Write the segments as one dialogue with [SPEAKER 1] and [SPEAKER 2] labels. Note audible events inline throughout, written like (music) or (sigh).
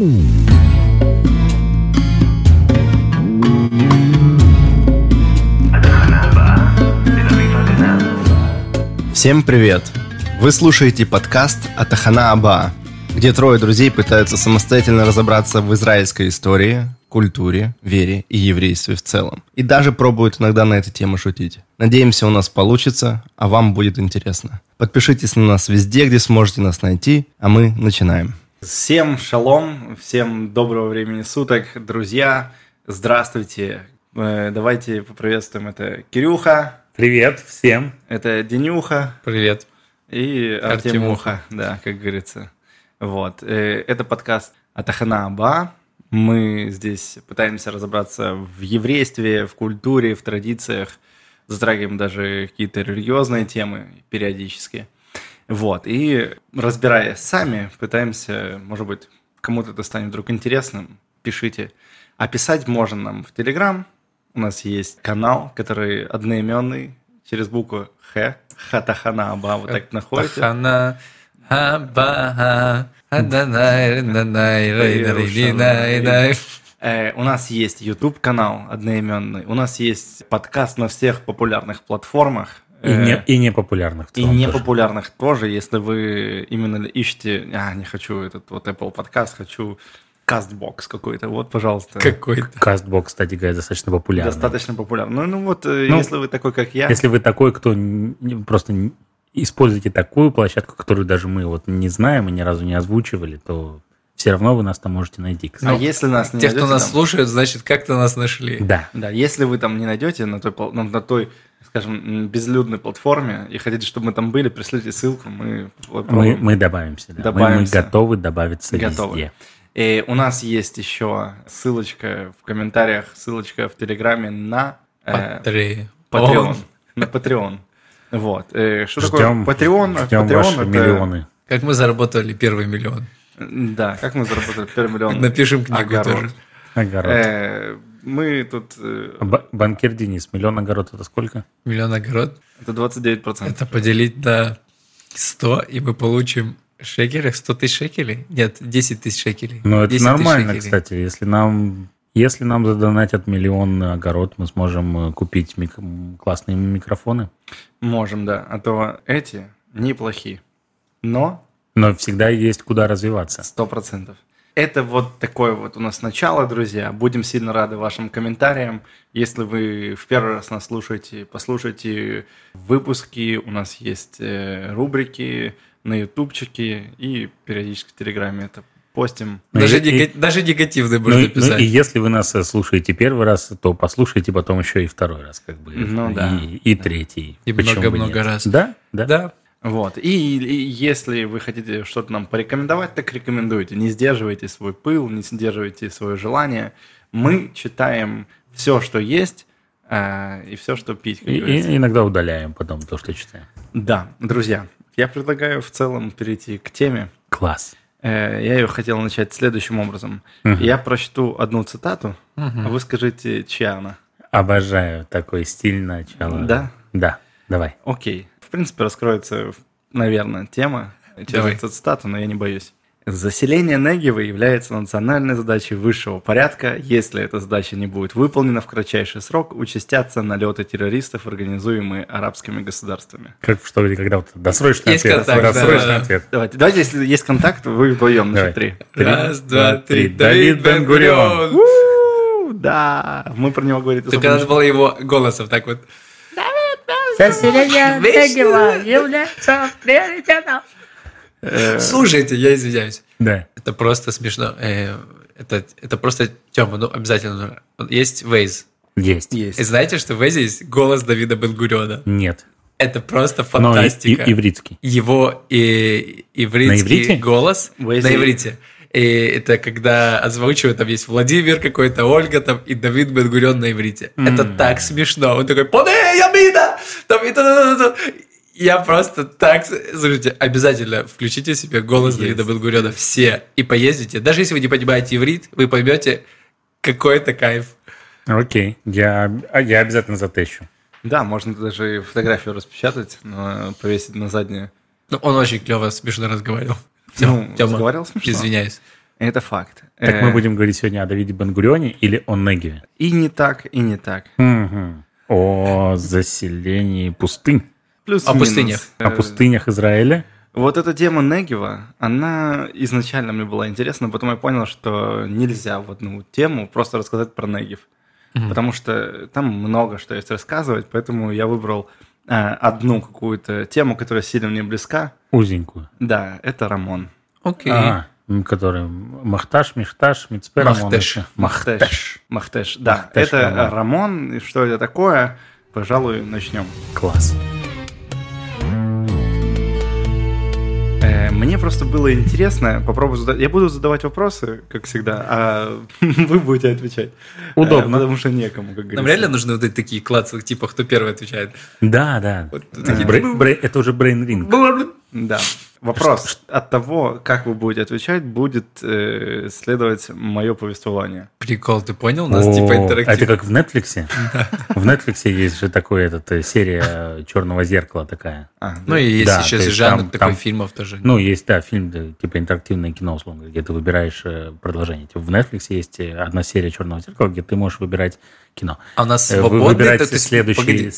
[SPEAKER 1] Всем привет! Вы слушаете подкаст Атахана Аба, где трое друзей пытаются самостоятельно разобраться в израильской истории, культуре, вере и еврействе в целом. И даже пробуют иногда на эту тему шутить. Надеемся, у нас получится, а вам будет интересно. Подпишитесь на нас везде, где сможете нас найти, а мы начинаем. Всем шалом, всем доброго времени суток, друзья, здравствуйте. Э, давайте поприветствуем, это Кирюха.
[SPEAKER 2] Привет всем.
[SPEAKER 1] Это Денюха.
[SPEAKER 3] Привет.
[SPEAKER 1] И Артемуха, да, как говорится. Вот. Э, это подкаст Атахана Аба. Мы здесь пытаемся разобраться в еврействе, в культуре, в традициях, затрагиваем даже какие-то религиозные темы периодически. Вот, и разбираясь сами, пытаемся, может быть, кому-то это станет вдруг интересным, пишите. А писать можно нам в Телеграм. У нас есть канал, который одноименный, через букву Х. Хатахана Аба, вот так находите.
[SPEAKER 3] Хатахана Аба. (laughs)
[SPEAKER 1] Э, у нас есть YouTube канал одноименный, у нас есть подкаст на всех популярных платформах.
[SPEAKER 2] И, не, э, и непопулярных.
[SPEAKER 1] И непопулярных тоже. тоже, если вы именно ищете, а, не хочу этот вот Apple подкаст, хочу Castbox какой-то, вот, пожалуйста.
[SPEAKER 2] Какой-то. (laughs) Castbox, кстати говоря, достаточно популярный.
[SPEAKER 1] Достаточно популярный. Ну, ну вот, э, ну, если вы такой, как я.
[SPEAKER 2] Если вы такой, кто просто используете такую площадку, которую даже мы вот не знаем и ни разу не озвучивали, то все равно вы нас там можете найти.
[SPEAKER 1] А если нас
[SPEAKER 3] не Те, кто нас там... слушает, значит, как-то нас нашли.
[SPEAKER 2] Да.
[SPEAKER 1] Да, если вы там не найдете на той, ну, на той скажем, безлюдной платформе и хотите, чтобы мы там были, пришлите ссылку, мы...
[SPEAKER 2] Мы, мы добавимся, да. добавимся. Мы, мы готовы добавиться готовы. везде.
[SPEAKER 1] И у нас есть еще ссылочка в комментариях, ссылочка в Телеграме на...
[SPEAKER 3] Э,
[SPEAKER 1] Patreon. На Patreon. Вот. Э, что ждем, такое Patreon?
[SPEAKER 2] Ждем Patreon ваши это... миллионы.
[SPEAKER 3] Как мы заработали первый миллион.
[SPEAKER 1] Да, как мы заработали первый миллион.
[SPEAKER 3] Напишем книгу огород. тоже.
[SPEAKER 2] Огород.
[SPEAKER 1] Э, мы тут... Э,
[SPEAKER 2] Б- банкир Денис, миллион огород это сколько?
[SPEAKER 3] Миллион огород?
[SPEAKER 1] Это 29%.
[SPEAKER 3] Это поделить на 100, и мы получим шекелях 100 тысяч шекелей? Нет, 10 тысяч шекелей.
[SPEAKER 2] Ну, это нормально, кстати. Если нам если нам задонатят миллион огород, мы сможем э, купить мик... классные микрофоны?
[SPEAKER 1] Можем, да. А то эти неплохие. Но...
[SPEAKER 2] Но всегда есть куда развиваться.
[SPEAKER 1] Сто процентов. Это вот такое вот у нас начало, друзья. Будем сильно рады вашим комментариям. Если вы в первый раз нас слушаете, послушайте выпуски. У нас есть э, рубрики на ютубчике и периодически в Телеграме это постим.
[SPEAKER 3] Ну, даже, и, нега- даже негативный можно ну,
[SPEAKER 2] писать. Ну, и если вы нас э, слушаете первый раз, то послушайте потом еще и второй раз, как бы.
[SPEAKER 1] Ну,
[SPEAKER 2] и,
[SPEAKER 1] да.
[SPEAKER 2] и третий.
[SPEAKER 3] И много-много раз.
[SPEAKER 2] Да, да.
[SPEAKER 3] Да.
[SPEAKER 1] Вот. И, и если вы хотите что-то нам порекомендовать, так рекомендуйте. Не сдерживайте свой пыл, не сдерживайте свое желание. Мы читаем все, что есть, э, и все, что пить.
[SPEAKER 2] И, и иногда удаляем потом то, что читаем.
[SPEAKER 1] Да, друзья, я предлагаю в целом перейти к теме.
[SPEAKER 2] Класс.
[SPEAKER 1] Э, я ее хотел начать следующим образом. Угу. Я прочту одну цитату, угу. а вы скажите, чья она.
[SPEAKER 2] Обожаю такой стиль начала.
[SPEAKER 1] Да?
[SPEAKER 2] Да, давай.
[SPEAKER 1] Окей. В принципе, раскроется, наверное, тема через эту цитату, но я не боюсь. Заселение Негева является национальной задачей высшего порядка. Если эта задача не будет выполнена в кратчайший срок, участятся налеты террористов, организуемые арабскими государствами.
[SPEAKER 2] Как что, когда вот досрочный
[SPEAKER 3] есть ответ. Контакт,
[SPEAKER 2] досрочный да. ответ.
[SPEAKER 1] Давайте, давайте, если есть контакт, вы вдвоем на три.
[SPEAKER 3] Раз, два, три. Давид Бен-Гурион.
[SPEAKER 1] Да, мы про него говорили.
[SPEAKER 3] Только надо было его голосом так вот.
[SPEAKER 2] Заселение Негева является приоритетом.
[SPEAKER 3] Слушайте, я извиняюсь.
[SPEAKER 2] Да.
[SPEAKER 3] Это просто смешно. Э, это, это просто, Тёма, ну обязательно. Есть Waze.
[SPEAKER 2] Есть.
[SPEAKER 3] есть. И знаете, что в Waze есть голос Давида Бенгуриона?
[SPEAKER 2] Нет.
[SPEAKER 3] Это просто фантастика.
[SPEAKER 2] Но и, и, ивритский.
[SPEAKER 3] Его и, ивритский
[SPEAKER 2] на
[SPEAKER 3] голос Waze на иврите. И это когда озвучивают, там есть Владимир какой-то, Ольга там и Давид Бенгурион на иврите. Mm. Это так смешно. Он такой, поне, я бида! Там, и, я просто так... Слушайте, обязательно включите себе голос Есть. Давида Бенгуриона все и поездите. Даже если вы не понимаете иврит, вы поймете, какой это кайф.
[SPEAKER 2] Окей, я, а я обязательно затещу.
[SPEAKER 1] Да, можно даже фотографию распечатать, но повесить на заднее.
[SPEAKER 3] Ну, он очень клево, смешно разговаривал.
[SPEAKER 1] Ну, Тёма, разговаривал смешно.
[SPEAKER 3] Извиняюсь.
[SPEAKER 1] Это факт.
[SPEAKER 2] Так
[SPEAKER 1] Э,
[SPEAKER 2] мы будем говорить сегодня о Давиде Бенгурионе или о Негеве?
[SPEAKER 1] И не так, и не так.
[SPEAKER 2] О заселении пустынь.
[SPEAKER 1] Плюс
[SPEAKER 3] О пустынях.
[SPEAKER 2] О пустынях Израиля.
[SPEAKER 1] Вот эта тема Негева, она изначально мне была интересна, потом я понял, что нельзя в одну тему просто рассказать про Негев. Потому что там много что есть рассказывать, поэтому я выбрал э, одну какую-то тему, которая сильно мне близка.
[SPEAKER 2] Узенькую.
[SPEAKER 1] Да, это Рамон.
[SPEAKER 3] Окей.
[SPEAKER 2] А, который Махташ, Мишташ, Мицпер,
[SPEAKER 3] Махтеш.
[SPEAKER 1] Махтеш. Махтеш, да.
[SPEAKER 2] Махтеш
[SPEAKER 1] это
[SPEAKER 2] Рамон.
[SPEAKER 1] Рамон. И что это такое? Пожалуй, начнем.
[SPEAKER 2] Класс.
[SPEAKER 1] Э, Мне просто было интересно, попробую задать. Я буду задавать вопросы, как всегда, а (laughs) вы будете отвечать.
[SPEAKER 2] Удобно.
[SPEAKER 1] Э, Потому что некому, как говорится.
[SPEAKER 3] Нам реально нужны вот эти такие классы, типа, кто первый отвечает.
[SPEAKER 2] Да, да. Это уже брейн-ринг.
[SPEAKER 1] Да. Вопрос от того, как вы будете отвечать, будет э, следовать мое повествование.
[SPEAKER 3] Прикол, ты понял? У нас
[SPEAKER 2] О,
[SPEAKER 3] типа
[SPEAKER 2] а Это
[SPEAKER 3] интерактив.
[SPEAKER 2] как в Netflix? (laughs) В Netflix есть же такой этот э, серия черного зеркала такая.
[SPEAKER 1] А,
[SPEAKER 3] Ну и есть
[SPEAKER 2] то есть
[SPEAKER 3] жанр такой фильмов тоже.
[SPEAKER 2] Ну, есть, да, фильм, да, типа интерактивное кино, условно, говоря, где ты выбираешь э, продолжение. Типа в Netflix есть э, одна серия черного зеркала, где ты можешь выбирать кино.
[SPEAKER 3] А у нас
[SPEAKER 2] Э, Вы
[SPEAKER 3] свободный...
[SPEAKER 2] выбираете
[SPEAKER 3] то есть-
[SPEAKER 2] следующий,
[SPEAKER 3] погоди.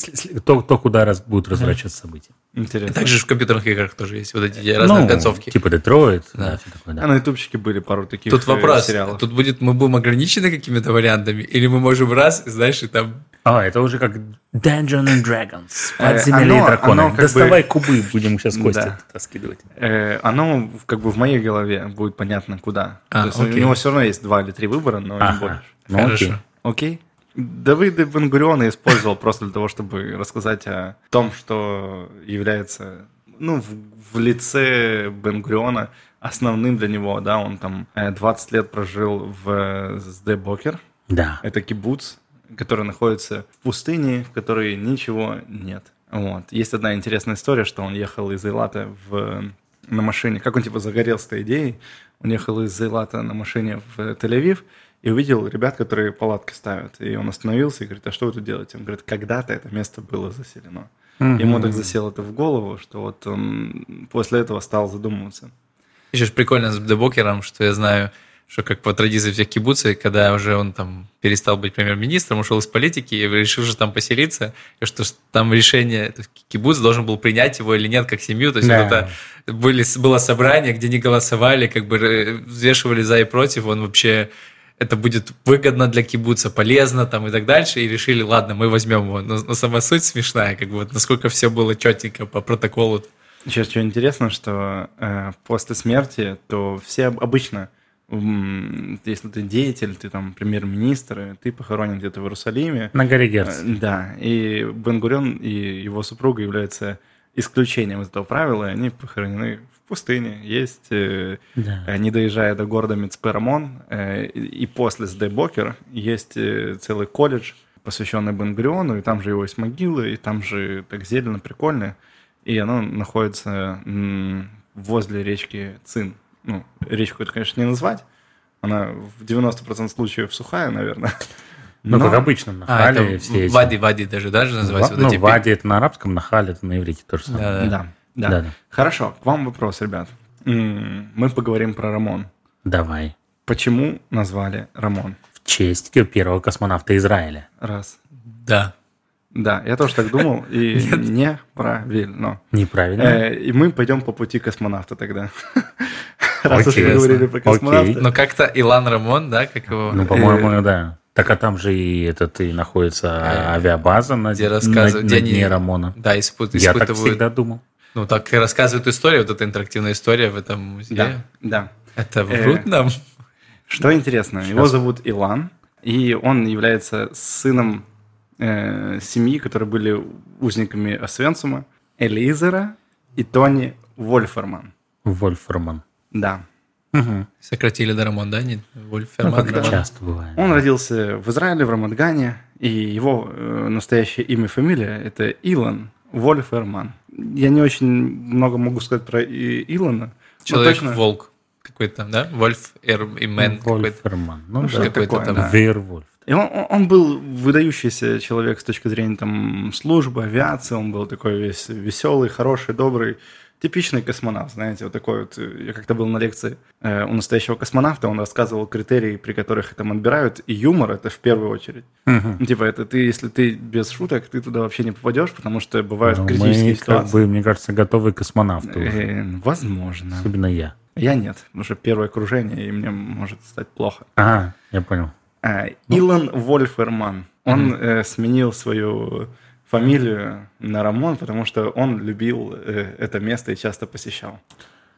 [SPEAKER 2] то, то, куда раз, будут разворачиваться события.
[SPEAKER 1] Интересно.
[SPEAKER 3] Так же в компьютерных играх тоже есть вот эти разные
[SPEAKER 2] Ну,
[SPEAKER 3] концовки.
[SPEAKER 2] Типа Детройт,
[SPEAKER 3] Да.
[SPEAKER 2] да, все такое,
[SPEAKER 1] А
[SPEAKER 2] да.
[SPEAKER 1] на ютубчике были пару таких
[SPEAKER 3] Тут
[SPEAKER 1] э,
[SPEAKER 3] вопрос,
[SPEAKER 1] сериалов.
[SPEAKER 3] тут будет, мы будем ограничены какими-то вариантами, или мы можем раз, знаешь, и там...
[SPEAKER 2] А, это уже как Dungeons and Dragons,
[SPEAKER 1] Э,
[SPEAKER 2] подземелье
[SPEAKER 1] оно-
[SPEAKER 2] дракона.
[SPEAKER 1] оно
[SPEAKER 2] Доставай
[SPEAKER 1] бы-
[SPEAKER 2] кубы, будем сейчас (laughs) кости
[SPEAKER 1] Да.
[SPEAKER 2] раскидывать.
[SPEAKER 1] Э, оно как бы в моей голове будет понятно куда.
[SPEAKER 3] А,
[SPEAKER 1] То есть у него все равно есть два или три выбора, но не
[SPEAKER 2] Ага.
[SPEAKER 1] больше.
[SPEAKER 2] Ну,
[SPEAKER 3] Хорошо.
[SPEAKER 2] окей.
[SPEAKER 1] Окей. Давид Бенгурион я использовал просто для того, чтобы рассказать о том, что является, ну, в, в лице Бенгуриона основным для него, да, он там э, 20 лет прожил в Сдебокер,
[SPEAKER 2] Да.
[SPEAKER 1] это кибуц, который находится в пустыне, в которой ничего нет. Вот. Есть одна интересная история, что он ехал из Эйлата в, на машине, как он типа загорелся этой идеей, он ехал из Эйлата на машине в Тель-Авив и увидел ребят, которые палатки ставят. И он остановился и говорит, а что вы тут делаете? Он говорит, когда-то это место было заселено. Ему так засело это в голову, что вот он после этого стал задумываться.
[SPEAKER 3] Еще ж прикольно с Дебокером, что я знаю, что как по традиции всех кибуцев, когда уже он там перестал быть премьер-министром, ушел из политики и решил же там поселиться, и что ж там решение, то есть кибуц должен был принять его или нет как семью, то есть
[SPEAKER 2] Да.
[SPEAKER 3] вот это были, было собрание, где не голосовали, как бы э, взвешивали за и против, он вообще это будет выгодно для кибуца, полезно там и так дальше, и решили, ладно, мы возьмем его. Но, но сама суть смешная, как бы вот насколько все было четенько по протоколу.
[SPEAKER 1] Сейчас что интересно, что э, после смерти, то все об- обычно, м, если ты деятель, ты там премьер-министр, ты похоронен где-то в Иерусалиме.
[SPEAKER 2] На горе Герц.
[SPEAKER 1] Э, Да, и Бен-Гурион и его супруга являются исключением из этого правила, и они похоронены пустыне. Есть, э,
[SPEAKER 2] Да.
[SPEAKER 1] э, не доезжая до города Мицперамон, э, и после Сдебокер есть э, целый колледж, посвященный Бен-Гуриону, и там же его есть могила, и там же так зелено, прикольно. И оно находится м, возле речки Цин. Ну, речку это, конечно, не назвать. Она в 90% случаев сухая, наверное. (laughs)
[SPEAKER 2] Ну,
[SPEAKER 1] Но-
[SPEAKER 2] как обычно, на
[SPEAKER 3] А,
[SPEAKER 2] Хале
[SPEAKER 3] это
[SPEAKER 2] все эти-
[SPEAKER 3] Вади, Вади даже, даже называется.
[SPEAKER 2] Ва-
[SPEAKER 3] вот
[SPEAKER 2] ну,
[SPEAKER 3] эти
[SPEAKER 2] Вади это на арабском, на Хале это на иврите тоже самое.
[SPEAKER 3] Да,
[SPEAKER 1] Да, да.
[SPEAKER 2] Да-да.
[SPEAKER 1] Хорошо, к вам вопрос, ребят. Мы поговорим про Рамон.
[SPEAKER 2] Давай.
[SPEAKER 1] Почему назвали Рамон?
[SPEAKER 2] В честь первого космонавта Израиля.
[SPEAKER 1] Раз.
[SPEAKER 3] Да.
[SPEAKER 1] Да, я тоже так думал, и (laughs) неправильно.
[SPEAKER 2] Неправильно.
[SPEAKER 1] Э, И мы пойдем по пути космонавта тогда. (laughs) Раз уж мы говорили про космонавта.
[SPEAKER 2] Окей.
[SPEAKER 3] Но как-то Илан Рамон, да, как его...
[SPEAKER 2] Ну, по-моему, да. Так а там же и этот и находится
[SPEAKER 3] Э,
[SPEAKER 2] авиабаза на,
[SPEAKER 3] где
[SPEAKER 2] на-
[SPEAKER 3] рассказывают,
[SPEAKER 2] на
[SPEAKER 3] где они-
[SPEAKER 2] дне Рамона.
[SPEAKER 3] Да, испыт-
[SPEAKER 2] Я так всегда думал.
[SPEAKER 3] Ну, так и рассказывают историю, вот эта интерактивная история в этом музее.
[SPEAKER 1] Да, да.
[SPEAKER 3] Это
[SPEAKER 1] Э,
[SPEAKER 3] врут нам?
[SPEAKER 1] Что интересно, его зовут Илан, и он является сыном э, семьи, которые были узниками Освенцима, Элизера и Тони Вольферман.
[SPEAKER 2] Вольферман.
[SPEAKER 1] Да.
[SPEAKER 2] Мгм.
[SPEAKER 3] Сократили до да? Не
[SPEAKER 2] Ну,
[SPEAKER 3] Вольферман,
[SPEAKER 2] как
[SPEAKER 3] Рамон.
[SPEAKER 2] часто бывает.
[SPEAKER 1] Он родился в Израиле, в Рамадгане, и его э, настоящее имя и фамилия – это Илон Вольферман. Я не очень много могу сказать про И- Илона.
[SPEAKER 3] Человек-волк какой-то, да? Вольф Эр и Мэн какой-то.
[SPEAKER 2] Вольферман. Ну,
[SPEAKER 1] Ну,
[SPEAKER 2] да.
[SPEAKER 1] что
[SPEAKER 3] какой-то
[SPEAKER 1] такое,
[SPEAKER 3] там.
[SPEAKER 1] да.
[SPEAKER 2] Вервольф.
[SPEAKER 1] И он, он- он был выдающийся человек с точки зрения там, службы, авиации. Он был такой весь веселый, хороший, добрый типичный космонавт, знаете, вот такой вот. э, Я как-то был на лекции э, у настоящего космонавта, он рассказывал критерии, при которых там отбирают, и юмор это в первую очередь. Ну, типа, это ты, если ты без шуток, ты туда вообще не попадешь, потому что бывают
[SPEAKER 2] Ну,
[SPEAKER 1] критические
[SPEAKER 2] мы, как
[SPEAKER 1] ситуации.
[SPEAKER 2] бы, мне кажется, готовые космонавты уже.
[SPEAKER 1] Э, возможно.
[SPEAKER 2] Особенно я.
[SPEAKER 1] Я нет, потому что первое окружение, и мне может стать плохо.
[SPEAKER 2] Ага, я понял.
[SPEAKER 1] А, Илон Вольферман. Он э, сменил свою фамилию на Рамон, потому что он любил э, это место и часто посещал.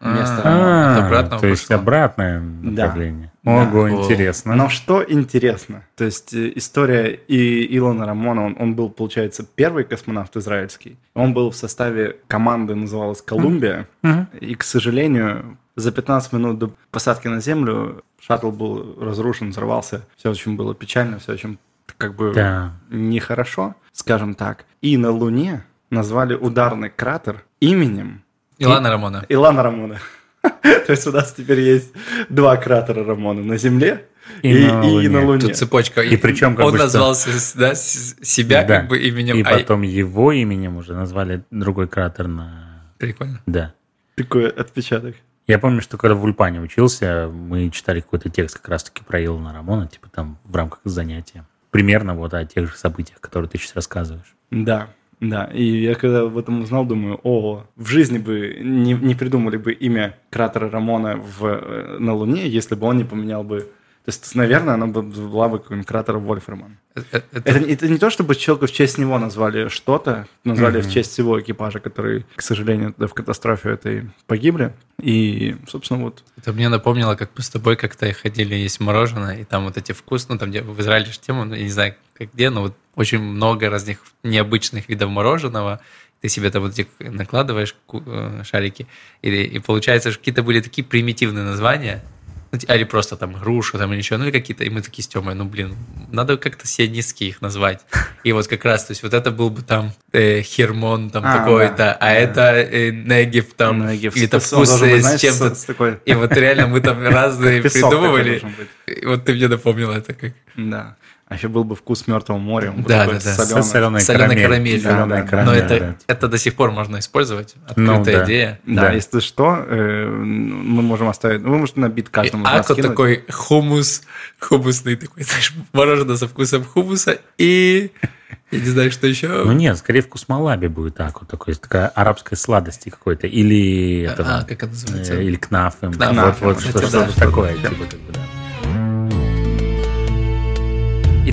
[SPEAKER 1] Место
[SPEAKER 3] А,
[SPEAKER 1] Рамон.
[SPEAKER 3] это обратно
[SPEAKER 2] то есть обратное направление.
[SPEAKER 1] Да.
[SPEAKER 2] Ого, интересно.
[SPEAKER 1] Но что интересно, то есть э, история и Илона Рамона, он, он был, получается, первый космонавт израильский. Он был в составе команды, называлась «Колумбия», и, к сожалению, за 15 минут до посадки на Землю шаттл был разрушен, взорвался. Все очень было печально, все очень как бы
[SPEAKER 2] Да.
[SPEAKER 1] нехорошо, скажем так. И на Луне назвали ударный кратер именем
[SPEAKER 3] Илана Рамона.
[SPEAKER 1] Илана Рамона. (laughs) То есть у нас теперь есть два кратера Рамона на Земле
[SPEAKER 2] И
[SPEAKER 1] и,
[SPEAKER 2] на
[SPEAKER 1] и
[SPEAKER 2] Луне.
[SPEAKER 1] на Луне.
[SPEAKER 3] Тут цепочка.
[SPEAKER 2] И причем как
[SPEAKER 3] он
[SPEAKER 2] бы что-
[SPEAKER 3] назвался с- да, себя
[SPEAKER 2] Да.
[SPEAKER 3] как бы именем.
[SPEAKER 2] И
[SPEAKER 3] а-
[SPEAKER 2] потом его именем уже назвали другой кратер на...
[SPEAKER 3] Прикольно.
[SPEAKER 2] Да.
[SPEAKER 1] Такой отпечаток.
[SPEAKER 2] Я помню, что когда в Ульпане учился, мы читали какой-то текст как раз-таки про Илона Рамона, типа там в рамках занятия. Примерно вот о тех же событиях, которые ты сейчас рассказываешь.
[SPEAKER 1] Да, да. И я когда об этом узнал, думаю, о, в жизни бы не, не придумали бы имя кратера Рамона в, э, на Луне, если бы он не поменял бы... То есть, наверное, она бы была бы какой-нибудь кратер Вольферман.
[SPEAKER 3] Э- э- Это,
[SPEAKER 1] Это, это не то, чтобы человека в честь него назвали что-то, назвали в честь всего экипажа, который, к сожалению, в катастрофе этой погибли. И, собственно, вот
[SPEAKER 3] это мне напомнило, как мы с тобой как-то ходили есть мороженое, и там вот эти вкус, ну там где в Израиле же тема, ну, я не знаю, как где, но вот очень много разных необычных видов мороженого. Ты себе там вот эти накладываешь э, шарики, и, и получается, что какие-то были такие примитивные названия, или просто там груша, там или еще, ну или какие-то, и мы такие с Тёмой, ну блин, надо как-то сионистские их назвать. И вот как раз, то есть вот это был бы там э, Хермон там
[SPEAKER 1] А,
[SPEAKER 3] такой-то,
[SPEAKER 1] да,
[SPEAKER 3] а
[SPEAKER 1] да.
[SPEAKER 3] это э, Негев там,
[SPEAKER 1] Негев.
[SPEAKER 3] или-то
[SPEAKER 1] Он
[SPEAKER 3] вкус
[SPEAKER 1] должен быть,
[SPEAKER 3] э,
[SPEAKER 1] знаешь,
[SPEAKER 3] с чем-то.
[SPEAKER 1] такой...
[SPEAKER 3] И вот реально мы там (laughs) разные придумывали. И вот ты мне напомнил это как.
[SPEAKER 1] Да. А еще был бы вкус мертвого моря.
[SPEAKER 3] Да, да, да.
[SPEAKER 1] солёный.
[SPEAKER 2] Соленая
[SPEAKER 3] Соленая
[SPEAKER 2] карамель.
[SPEAKER 3] карамель.
[SPEAKER 2] Соленая
[SPEAKER 1] Да,
[SPEAKER 2] карамель,
[SPEAKER 3] Но это,
[SPEAKER 2] да.
[SPEAKER 3] это до сих пор можно использовать.
[SPEAKER 2] Ну,
[SPEAKER 3] Открытая
[SPEAKER 2] да.
[SPEAKER 3] идея.
[SPEAKER 1] Да,
[SPEAKER 2] Да.
[SPEAKER 1] если что, э, мы можем оставить... ну, Вы можете на бит
[SPEAKER 3] И
[SPEAKER 1] каждому
[SPEAKER 3] Ако
[SPEAKER 1] скинуть.
[SPEAKER 3] такой хумус, хумусный такой, знаешь, мороженое со вкусом хумуса и я не знаю, что еще.
[SPEAKER 2] Ну нет, скорее вкус малаби будет так вот такой, такая арабской сладости какой-то, или этого,
[SPEAKER 3] а, как это называется?
[SPEAKER 2] э, или кнафем,
[SPEAKER 3] Кнафем,
[SPEAKER 2] вот, вот
[SPEAKER 1] кстати,
[SPEAKER 2] что-
[SPEAKER 1] да,
[SPEAKER 2] что-то
[SPEAKER 1] что-то
[SPEAKER 2] такое,
[SPEAKER 1] такое.
[SPEAKER 2] типа, как бы, да.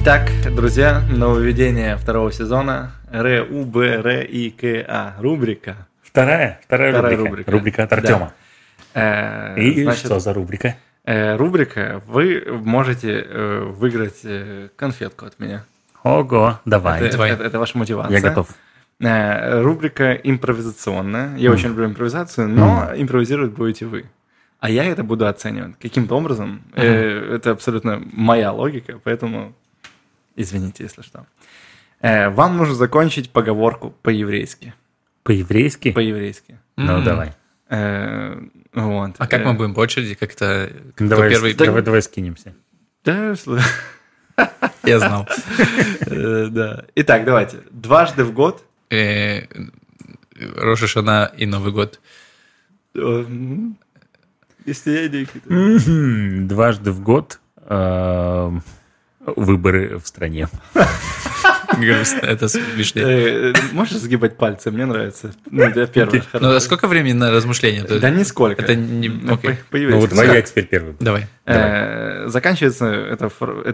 [SPEAKER 1] Итак, друзья, нововведение второго сезона. Р, У, Б, Р, И, К, А. Рубрика.
[SPEAKER 2] Вторая, вторая,
[SPEAKER 1] Вторая
[SPEAKER 2] рубрика.
[SPEAKER 1] рубрика.
[SPEAKER 2] Рубрика от
[SPEAKER 1] Да.
[SPEAKER 2] Артема.
[SPEAKER 1] Э,
[SPEAKER 2] И
[SPEAKER 1] значит,
[SPEAKER 2] что за рубрика?
[SPEAKER 1] э, рубрика. Вы можете э, выиграть конфетку от меня.
[SPEAKER 2] Ого, давай.
[SPEAKER 1] Это,
[SPEAKER 3] давай.
[SPEAKER 1] это- это ваша мотивация.
[SPEAKER 2] Я готов.
[SPEAKER 1] Рубрика импровизационная. Я очень люблю импровизацию, но импровизировать будете вы. А я это буду оценивать каким-то образом. Э, Это абсолютно моя логика, поэтому извините, если что. Э, Вам нужно закончить поговорку по-еврейски.
[SPEAKER 2] По-еврейски?
[SPEAKER 1] По-еврейски.
[SPEAKER 2] Ну,
[SPEAKER 3] М.
[SPEAKER 2] давай.
[SPEAKER 1] Э, Вот.
[SPEAKER 3] А как
[SPEAKER 1] Э,
[SPEAKER 3] мы будем по очереди? Как-то кто
[SPEAKER 2] Давай,
[SPEAKER 3] первый?
[SPEAKER 2] давай, давай скинемся.
[SPEAKER 1] Да, (laughs)
[SPEAKER 3] Я знал.
[SPEAKER 1] э, да. Итак, давайте. Дважды в год.
[SPEAKER 3] Э, Роша Шана и Новый год.
[SPEAKER 1] э, Если я не.
[SPEAKER 2] Дважды в год выборы в стране. (laughs)
[SPEAKER 3] Грустно, это смешнее.
[SPEAKER 1] Э, Можешь сгибать пальцы? Мне нравится. Ну, для первого.
[SPEAKER 3] Ну, а сколько времени на размышление? То
[SPEAKER 1] Да нисколько.
[SPEAKER 3] Это не...
[SPEAKER 1] Ну, по-
[SPEAKER 2] Ну вот давай я теперь первый. буду.
[SPEAKER 3] Давай.
[SPEAKER 1] Э, Заканчивается эта,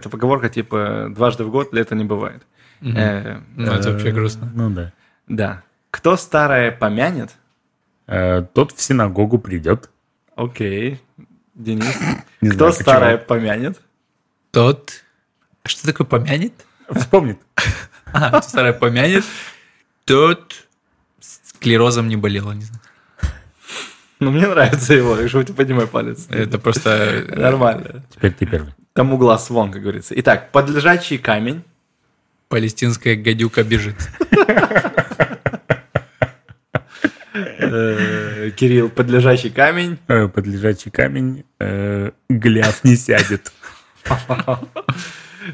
[SPEAKER 1] поговорка типа «дважды в год лето не бывает». Э,
[SPEAKER 3] Ну, это вообще грустно.
[SPEAKER 2] Ну да.
[SPEAKER 1] Да. Кто старое помянет?
[SPEAKER 2] Э, Тот в синагогу придет.
[SPEAKER 1] Окей. Денис. (laughs) Кто старое помянет?
[SPEAKER 3] Тот... А Что такое помянет?
[SPEAKER 2] Вспомнит. (laughs)
[SPEAKER 3] Кто старое помянет, тот склерозом не болел, не знаю.
[SPEAKER 1] Ну, мне нравится его, так что поднимай палец.
[SPEAKER 3] Это просто...
[SPEAKER 1] Нормально.
[SPEAKER 2] Теперь ты первый.
[SPEAKER 1] Тому глаз вон, как говорится. Итак, подлежащий камень.
[SPEAKER 3] Палестинская гадюка бежит.
[SPEAKER 1] Э, Кирилл, подлежащий камень.
[SPEAKER 2] Э, Подлежащий камень. э, Гляв не сядет. (laughs)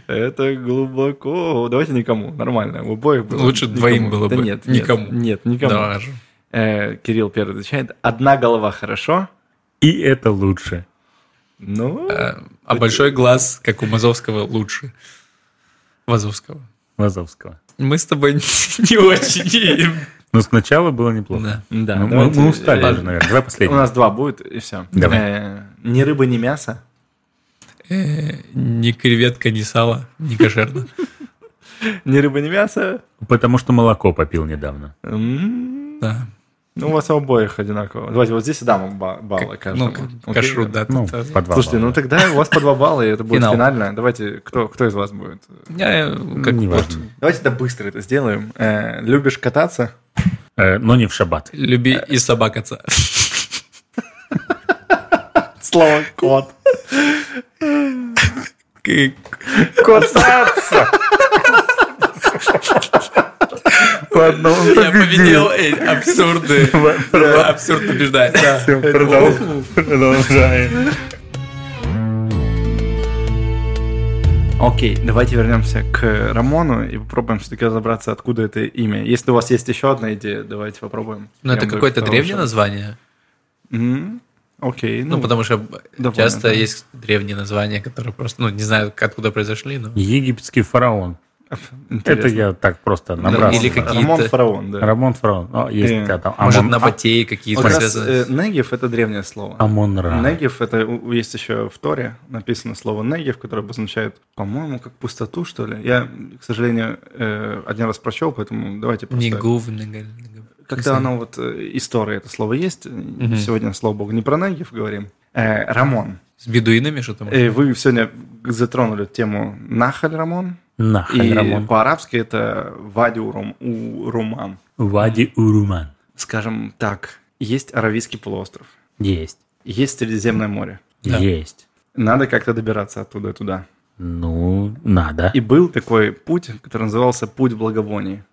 [SPEAKER 1] Это глубоко. Давайте никому. Нормально. У обоих было.
[SPEAKER 3] Лучше
[SPEAKER 1] Никому.
[SPEAKER 3] двоим было
[SPEAKER 1] Да
[SPEAKER 3] бы.
[SPEAKER 1] Нет,
[SPEAKER 3] Никому.
[SPEAKER 1] Нет, нет, никому.
[SPEAKER 3] Да, же.
[SPEAKER 1] Э, Кирилл первый отвечает. Одна голова хорошо.
[SPEAKER 2] И это лучше.
[SPEAKER 1] Ну,
[SPEAKER 3] А, а большой глаз, как у Мазовского, лучше. Вазовского.
[SPEAKER 2] Вазовского.
[SPEAKER 3] Мы с тобой (laughs) не очень.
[SPEAKER 2] Но сначала было неплохо.
[SPEAKER 3] Да.
[SPEAKER 1] да.
[SPEAKER 2] Ну, мы, устали
[SPEAKER 1] э,
[SPEAKER 2] уже, наверное. Давай
[SPEAKER 1] У
[SPEAKER 2] последний.
[SPEAKER 1] нас два будет, и все.
[SPEAKER 2] Давай.
[SPEAKER 1] ни рыба, ни мясо.
[SPEAKER 3] Ни креветка, ни сало, ни кошерно.
[SPEAKER 1] Ни рыба, ни мясо.
[SPEAKER 2] Потому что молоко попил недавно.
[SPEAKER 3] Да.
[SPEAKER 1] Ну, у вас у обоих одинаково. Давайте вот здесь и дам ба- баллы каждому.
[SPEAKER 3] Ну, кашрут, да.
[SPEAKER 2] Ну, по два
[SPEAKER 1] Слушайте, ну тогда у вас по два балла, и это будет
[SPEAKER 3] Финал.
[SPEAKER 1] финальное. Давайте, кто, кто из вас будет?
[SPEAKER 3] Я, э, как
[SPEAKER 2] Не
[SPEAKER 3] вот,
[SPEAKER 2] важно.
[SPEAKER 1] Давайте да быстро это сделаем. Э, любишь кататься?
[SPEAKER 2] Э, но не в шаббат.
[SPEAKER 3] люби и собакаться.
[SPEAKER 1] Слово кот.
[SPEAKER 3] К-
[SPEAKER 1] Кататься!
[SPEAKER 2] Ладно, он
[SPEAKER 3] Я победил, эй, абсурды. (laughs) Абсурд побеждает.
[SPEAKER 2] Продолжаем.
[SPEAKER 1] Окей, давайте вернемся к Рамону и попробуем все-таки разобраться, откуда это имя. Если у вас есть еще одна идея, давайте попробуем.
[SPEAKER 3] Ну, это какое-то древнее название.
[SPEAKER 1] Окей,
[SPEAKER 3] Ну,
[SPEAKER 1] ну,
[SPEAKER 3] потому что
[SPEAKER 1] довольно,
[SPEAKER 3] часто
[SPEAKER 1] да.
[SPEAKER 3] есть древние названия, которые просто, ну, не знаю, откуда произошли, но...
[SPEAKER 2] Египетский фараон. Это
[SPEAKER 1] интересно.
[SPEAKER 2] я так просто
[SPEAKER 3] или
[SPEAKER 2] набрасываю.
[SPEAKER 3] какие-
[SPEAKER 1] Рамон
[SPEAKER 3] какие-то-
[SPEAKER 1] Фараон, да.
[SPEAKER 2] Рамон фараон. О, есть
[SPEAKER 1] Э,
[SPEAKER 2] тебя там
[SPEAKER 3] Может,
[SPEAKER 2] Амон,
[SPEAKER 3] на
[SPEAKER 2] а-
[SPEAKER 3] батеи какие-то
[SPEAKER 1] Вот раз,
[SPEAKER 3] связаны.
[SPEAKER 1] э, Негев это древнее слово.
[SPEAKER 2] Амон-Ра.
[SPEAKER 1] Негев это есть еще в Торе написано слово Негев, которое обозначает, по-моему, как пустоту, что ли. Я, к сожалению, э, один раз прочел, поэтому давайте просто.
[SPEAKER 3] Нигав- нигав.
[SPEAKER 1] Когда оно вот э, из Торы это слово есть, сегодня, слава богу, не про Негев говорим. Э, Рамон.
[SPEAKER 3] С бедуинами что-то?
[SPEAKER 1] Э, Вы сегодня затронули тему Нахаль Рамон.
[SPEAKER 2] Нахаль
[SPEAKER 1] И
[SPEAKER 2] Рамон.
[SPEAKER 1] по-арабски это Вади Урум, Уруман.
[SPEAKER 2] Вади Уруман.
[SPEAKER 1] Скажем так, есть Аравийский полуостров,
[SPEAKER 2] Есть.
[SPEAKER 1] есть Средиземное море.
[SPEAKER 3] Да.
[SPEAKER 2] Есть.
[SPEAKER 1] Надо как-то добираться оттуда туда.
[SPEAKER 2] Ну, надо.
[SPEAKER 1] И был такой путь, который назывался Путь благовоний.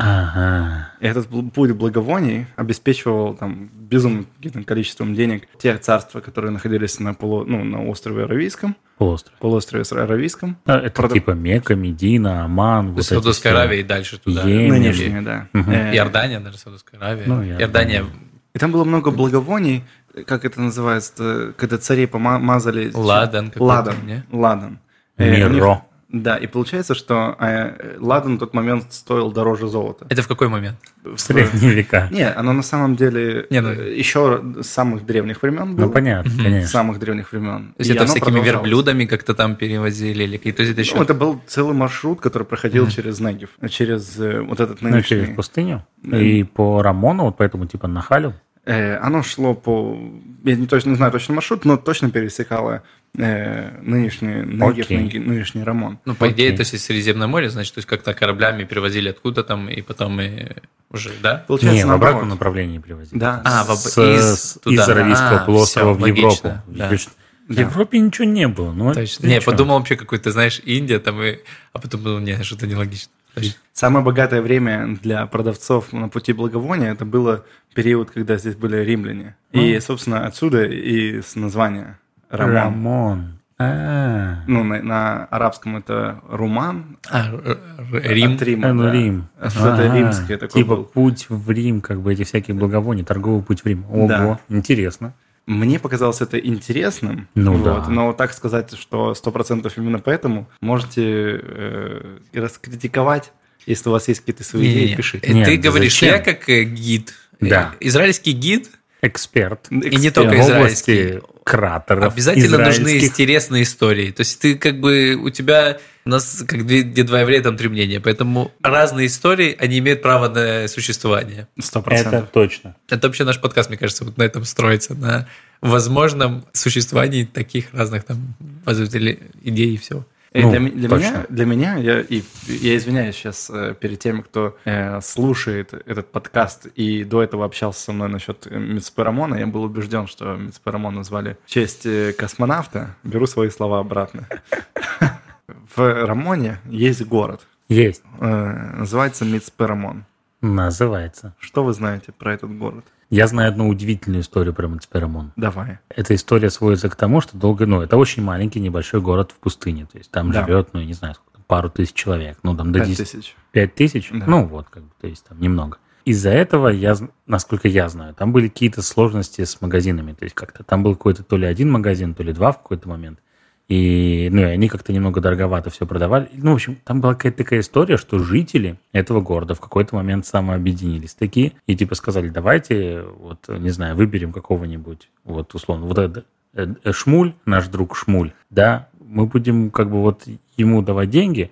[SPEAKER 2] Ага.
[SPEAKER 1] И этот путь благовоний обеспечивал там безумным количеством денег те царства, которые находились на, полу, ну, на острове Аравийском,
[SPEAKER 2] Полуостров.
[SPEAKER 1] полуострове с- Аравийском.
[SPEAKER 2] А, Это
[SPEAKER 1] Продав-
[SPEAKER 2] типа Мека, Медина, Аман.
[SPEAKER 3] То
[SPEAKER 2] вот
[SPEAKER 3] Саудовская
[SPEAKER 2] все.
[SPEAKER 3] Аравия и дальше туда.
[SPEAKER 2] Йемен.
[SPEAKER 1] Нынешние, да. Э,
[SPEAKER 3] Иордания, наверное, Саудовская Аравия.
[SPEAKER 2] Ну, Иордания.
[SPEAKER 3] Иордания.
[SPEAKER 1] И там было много благовоний, как это называется, когда цари помазали...
[SPEAKER 3] Ладан
[SPEAKER 1] Ладан. Ладан. Э,
[SPEAKER 2] Миро.
[SPEAKER 1] Да, и получается, что э, ладан в тот момент стоил дороже золота.
[SPEAKER 3] Это в какой момент?
[SPEAKER 2] В средние века.
[SPEAKER 1] Не, оно на самом деле
[SPEAKER 3] Не, ну-
[SPEAKER 1] э, еще с самых древних времен было.
[SPEAKER 2] Ну, понятно,
[SPEAKER 1] С
[SPEAKER 2] конечно.
[SPEAKER 1] самых древних времен.
[SPEAKER 3] То есть
[SPEAKER 1] И
[SPEAKER 3] это всякими верблюдами как-то там перевозили? Или... То есть это еще...
[SPEAKER 1] Ну, это был целый маршрут, который проходил через Негев, через э, вот этот
[SPEAKER 2] Ну,
[SPEAKER 1] нынешний...
[SPEAKER 2] через пустыню. И по Рамону, вот поэтому типа нахалю.
[SPEAKER 1] Э, оно шло по... Я не точно не знаю точно маршрут, но точно пересекало э, нынешний
[SPEAKER 2] Окей.
[SPEAKER 1] ныне- нынешний Рамон.
[SPEAKER 3] Ну, по идее,
[SPEAKER 2] Окей.
[SPEAKER 3] то есть из Средиземное море, значит, то есть как-то кораблями перевозили откуда там, и потом и уже, да?
[SPEAKER 1] Получается,
[SPEAKER 2] Не, в обратном направлении привозили.
[SPEAKER 1] Да.
[SPEAKER 3] А, в
[SPEAKER 2] С-
[SPEAKER 3] из туда.
[SPEAKER 2] из Аравийского
[SPEAKER 3] А,
[SPEAKER 2] полуострова
[SPEAKER 3] всё,
[SPEAKER 2] в Европу.
[SPEAKER 3] логично, да.
[SPEAKER 2] Европе- В Европе ничего не было. Ну,
[SPEAKER 3] Точно. Не, подумал вообще какой-то, знаешь, Индия там, и... а потом думал, не, что-то нелогично. Точно.
[SPEAKER 1] Самое богатое время для продавцов на пути благовония это было период, когда здесь были римляне. И, собственно, отсюда и с названия Рамон.
[SPEAKER 2] Рамон.
[SPEAKER 1] Ну, на, на арабском это Руман.
[SPEAKER 3] А, Р- Р- Рим.
[SPEAKER 1] От Рима,
[SPEAKER 2] э, ну,
[SPEAKER 1] да.
[SPEAKER 2] Рим.
[SPEAKER 1] Что-то римское такое
[SPEAKER 2] Типа
[SPEAKER 1] был.
[SPEAKER 2] путь в Рим, как бы эти всякие благовония, торговый путь в Рим. Ого,
[SPEAKER 1] Да.
[SPEAKER 2] интересно.
[SPEAKER 1] Мне показалось это интересным.
[SPEAKER 2] Ну
[SPEAKER 1] вот,
[SPEAKER 2] да.
[SPEAKER 1] Но так сказать, что 100% именно поэтому можете э, раскритиковать. Если у вас есть какие-то свои идеи,
[SPEAKER 3] Не-не-не.
[SPEAKER 1] пишите.
[SPEAKER 3] Э,
[SPEAKER 2] Нет,
[SPEAKER 3] Ты
[SPEAKER 2] да
[SPEAKER 3] говоришь,
[SPEAKER 2] зачем?
[SPEAKER 3] я как э, гид.
[SPEAKER 2] Да.
[SPEAKER 3] Э, Израильский гид,
[SPEAKER 2] Эксперт.
[SPEAKER 3] и не
[SPEAKER 1] Эксперт.
[SPEAKER 3] только
[SPEAKER 2] в
[SPEAKER 3] израильский.
[SPEAKER 2] области кратеров.
[SPEAKER 3] Обязательно нужны интересные истории. То есть ты как бы, у тебя, у нас как две, где два еврея, там три мнения. Поэтому разные истории, они имеют право на существование.
[SPEAKER 1] Сто
[SPEAKER 2] Это
[SPEAKER 1] процентов.
[SPEAKER 2] точно.
[SPEAKER 3] Это вообще наш подкаст, мне кажется, вот на этом строится, на возможном существовании таких разных там идей и всего.
[SPEAKER 1] Э,
[SPEAKER 2] Ну,
[SPEAKER 1] для, для
[SPEAKER 2] точно.
[SPEAKER 1] меня, для меня я, и, я извиняюсь сейчас э, перед теми, кто э, слушает этот подкаст и до этого общался со мной насчет э, Мицпы Рамона. Я был убежден, что Мицпы Рамон назвали в честь космонавта. Беру свои слова обратно. В Рамоне есть город.
[SPEAKER 2] Есть.
[SPEAKER 1] Называется Мицпы Рамон.
[SPEAKER 2] Называется.
[SPEAKER 1] Что вы знаете про этот город?
[SPEAKER 2] Я знаю одну удивительную историю про Мацперамон.
[SPEAKER 1] Давай.
[SPEAKER 2] Эта история сводится к тому, что долго, ну, это очень маленький небольшой город в пустыне. То есть там
[SPEAKER 1] Да.
[SPEAKER 2] живет, ну, я не знаю, сколько, пару тысяч человек. Ну, там до
[SPEAKER 1] Пять
[SPEAKER 2] 10
[SPEAKER 1] тысяч.
[SPEAKER 2] Пять тысяч?
[SPEAKER 1] Да.
[SPEAKER 2] Ну, вот, как бы, то есть там немного. Из-за этого, я, насколько я знаю, там были какие-то сложности с магазинами. То есть как-то там был какой-то то ли один магазин, то ли два в какой-то момент. И, ну, и они как-то немного дороговато все продавали. Ну, в общем, там была какая-то такая история, что жители этого города в какой-то момент самообъединились такие и типа сказали, давайте, вот, не знаю, выберем какого-нибудь, вот, условно, вот это э, э, Шмуль, наш друг Шмуль, да, мы будем как бы вот ему давать деньги,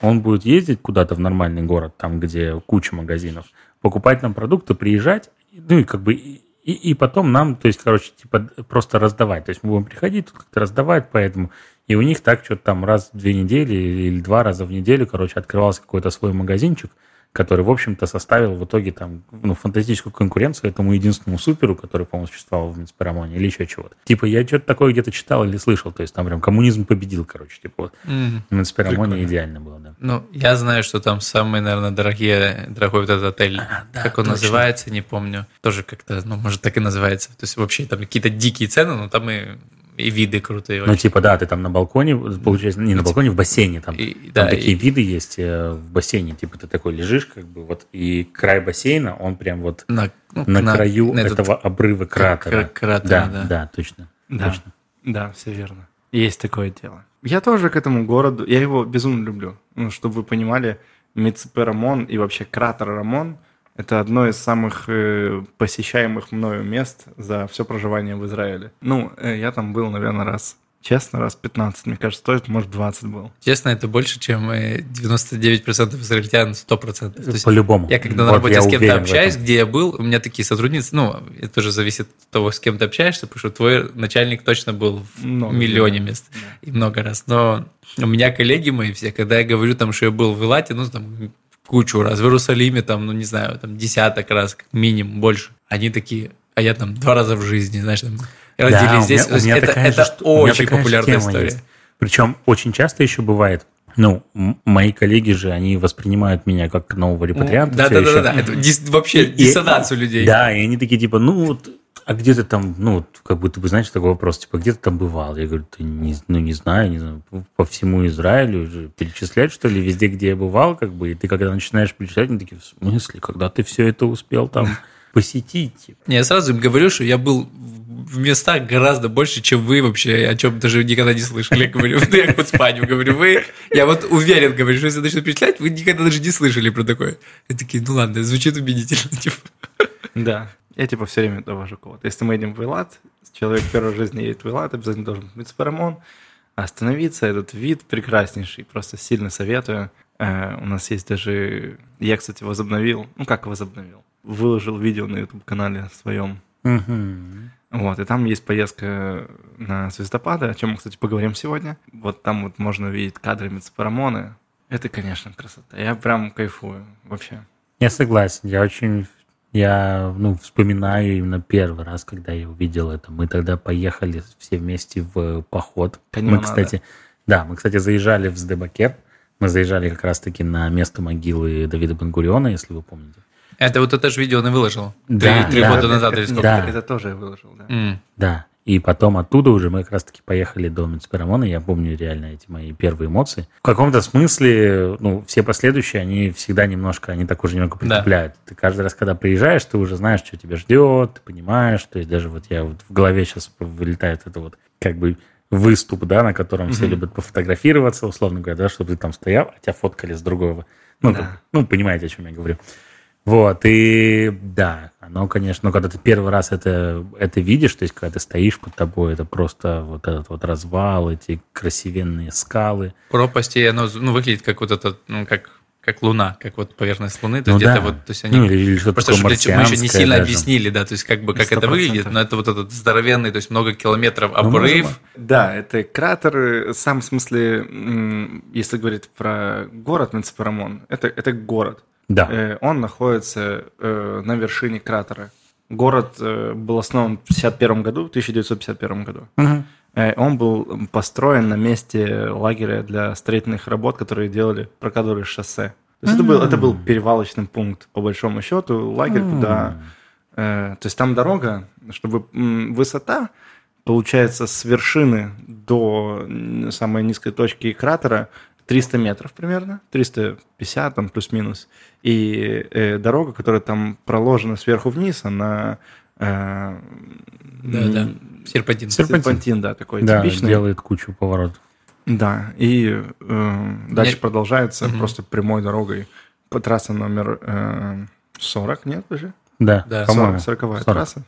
[SPEAKER 2] он будет ездить куда-то в нормальный город, там, где куча магазинов, покупать нам продукты, приезжать, ну и как бы и, и потом нам, то есть, короче, типа просто раздавать. То есть мы будем приходить, тут как-то раздавать, поэтому и у них так что-то там раз в две недели или два раза в неделю, короче, открывался какой-то свой магазинчик, который, в общем-то, составил в итоге там, ну, фантастическую конкуренцию этому единственному суперу, который, по-моему, существовал в Минсперамоне или еще чего-то. Типа, я что-то такое где-то читал или слышал, то есть там прям коммунизм победил, короче, типа вот. Mm, в Минсперамоне идеально было, да.
[SPEAKER 3] Ну, я знаю, что там самый, наверное, дорогие, дорогой вот этот отель, а, да, как он точно. называется, не помню, тоже как-то, ну, может, так и называется. То есть вообще там какие-то дикие цены, но там и и виды крутые.
[SPEAKER 2] Ну, типа, да, ты там на балконе, получается, не на балконе, в бассейне, там, и, там да, такие и... виды есть э, в бассейне, типа, ты такой лежишь, как бы, вот, и край бассейна, он прям вот на, ну, на, на краю на этого этот... обрыва кратера.
[SPEAKER 3] Кратера,
[SPEAKER 2] да, да, да, точно,
[SPEAKER 1] да,
[SPEAKER 2] точно.
[SPEAKER 1] Да, все верно. Есть такое дело. Я тоже к этому городу, я его безумно люблю. Ну, чтобы вы понимали, Мицепе Рамон и вообще кратер Рамон – это одно из самых э, посещаемых мною мест за все проживание в Израиле. Ну, э, я там был, наверное, раз Честно, раз 15, мне кажется, стоит, может, 20 был.
[SPEAKER 3] Честно, это больше, чем 99% израильтян, 100%.
[SPEAKER 2] По-любому.
[SPEAKER 3] Я когда вот на работе с кем-то общаюсь, где я был, у меня такие сотрудницы, ну, это тоже зависит от того, с кем ты общаешься, потому что твой начальник точно был в много, миллионе да. мест да. и много раз. Но у меня коллеги мои все, когда я говорю там, что я был в Илате, ну, там, кучу раз, в Иерусалиме там, ну не знаю, там десяток раз, как минимум, больше. Они такие, а я там два раза в жизни, знаешь, там родились да, здесь. У меня, у меня это это же, очень популярная история. Есть.
[SPEAKER 2] Причем очень часто еще бывает, ну, мои коллеги же, они воспринимают меня как нового репатрианта.
[SPEAKER 3] Да, да, да, да, это дис, вообще и, диссонанс у людей.
[SPEAKER 2] Да, и они такие типа, ну вот а где ты там, ну, как будто бы, знаешь, такой вопрос, типа, где ты там бывал? Я говорю, ты не, ну, не знаю, не знаю, по всему Израилю перечислять, что ли, везде, где я бывал, как бы, и ты когда начинаешь перечислять, они такие, в смысле, когда ты все это успел там (laughs) посетить? Типа?
[SPEAKER 3] Я сразу им говорю, что я был в местах гораздо больше, чем вы вообще, о чем даже никогда не слышали. Говорю, ну, я в Испанию говорю, вы, я вот уверен, говорю, что если начну перечислять, вы никогда даже не слышали про такое. И такие, ну ладно, звучит убедительно, (laughs) типа.
[SPEAKER 1] Да. Я типа все время довожу кого-то. Если мы едем в Элат, человек первой жизни едет в Элат, обязательно должен быть спарамон. Остановиться, этот вид прекраснейший, просто сильно советую. Э, у нас есть даже... Я, кстати, возобновил, ну как возобновил? Выложил видео на YouTube-канале своем. Вот, и там есть поездка на звездопады, о чем мы, кстати, поговорим сегодня. Вот там вот можно увидеть кадры Мецпарамоны. Это, конечно, красота. Я прям кайфую вообще.
[SPEAKER 2] Я согласен. Я очень я ну, вспоминаю именно первый раз, когда я увидел это. Мы тогда поехали все вместе в поход.
[SPEAKER 1] Каньона,
[SPEAKER 2] мы, кстати, да? да, мы, кстати, заезжали в Сдебакер. Мы заезжали как раз-таки на место могилы Давида Бангуриона, если вы помните.
[SPEAKER 3] Это вот это же видео он и выложил.
[SPEAKER 2] Да,
[SPEAKER 3] три, три
[SPEAKER 2] да,
[SPEAKER 3] года назад
[SPEAKER 1] это,
[SPEAKER 3] или сколько?
[SPEAKER 1] Да. Это тоже я выложил, да.
[SPEAKER 3] Mm.
[SPEAKER 2] Да. И потом оттуда уже мы как раз-таки поехали до Мецперамона. Я помню реально эти мои первые эмоции. В каком-то смысле, ну, все последующие, они всегда немножко, они так уже немного притупляют. Да. Ты каждый раз, когда приезжаешь, ты уже знаешь, что тебя ждет, ты понимаешь. То есть даже вот я вот в голове сейчас вылетает это вот как бы выступ, да, на котором mm-hmm. все любят пофотографироваться, условно говоря, да, чтобы ты там стоял, а тебя фоткали с другого. Ну, да. как, ну, понимаете, о чем я говорю. Вот, и да, оно, конечно, ну, когда ты первый раз это, это видишь, то есть, когда ты стоишь под тобой, это просто вот этот вот развал, эти красивенные скалы.
[SPEAKER 3] Пропасти, оно ну, выглядит как вот это, ну, как как Луна, как вот поверхность Луны, то ну, где-то да. вот, то есть они...
[SPEAKER 2] Ну, или что просто
[SPEAKER 3] чтобы мы еще не сильно
[SPEAKER 2] даже.
[SPEAKER 3] объяснили, да, то есть как бы, как 100%. это выглядит, но это вот этот здоровенный, то есть много километров ну, обрыв. Ну,
[SPEAKER 1] да, это кратер, сам в смысле, если говорить про город Мецепарамон, это, это город.
[SPEAKER 2] Да.
[SPEAKER 1] Э, он находится э, на вершине кратера. Город э, был основан в 1951 году, в 1951 году.
[SPEAKER 2] Угу.
[SPEAKER 1] Он был построен на месте лагеря для строительных работ, которые делали, прокладывали шоссе. То есть mm-hmm. это, был, это был перевалочный пункт, по большому счету, лагерь, mm-hmm. куда... Э, то есть там дорога, чтобы м, высота, получается, с вершины до самой низкой точки кратера 300 метров примерно, 350 там плюс-минус. И э, дорога, которая там проложена сверху вниз, она... Э,
[SPEAKER 3] Да, да. Серпантин.
[SPEAKER 2] Серпантин.
[SPEAKER 1] Серпантин, да, такой
[SPEAKER 2] Да,
[SPEAKER 1] типичный.
[SPEAKER 2] делает кучу поворотов.
[SPEAKER 1] Да, и э, дальше
[SPEAKER 3] Нет.
[SPEAKER 1] продолжается
[SPEAKER 3] Мгм.
[SPEAKER 1] просто прямой дорогой по трассе номер э, 40, нет уже?
[SPEAKER 2] Да,
[SPEAKER 3] Да.
[SPEAKER 2] по-моему.
[SPEAKER 1] 40
[SPEAKER 2] 40.
[SPEAKER 1] трасса.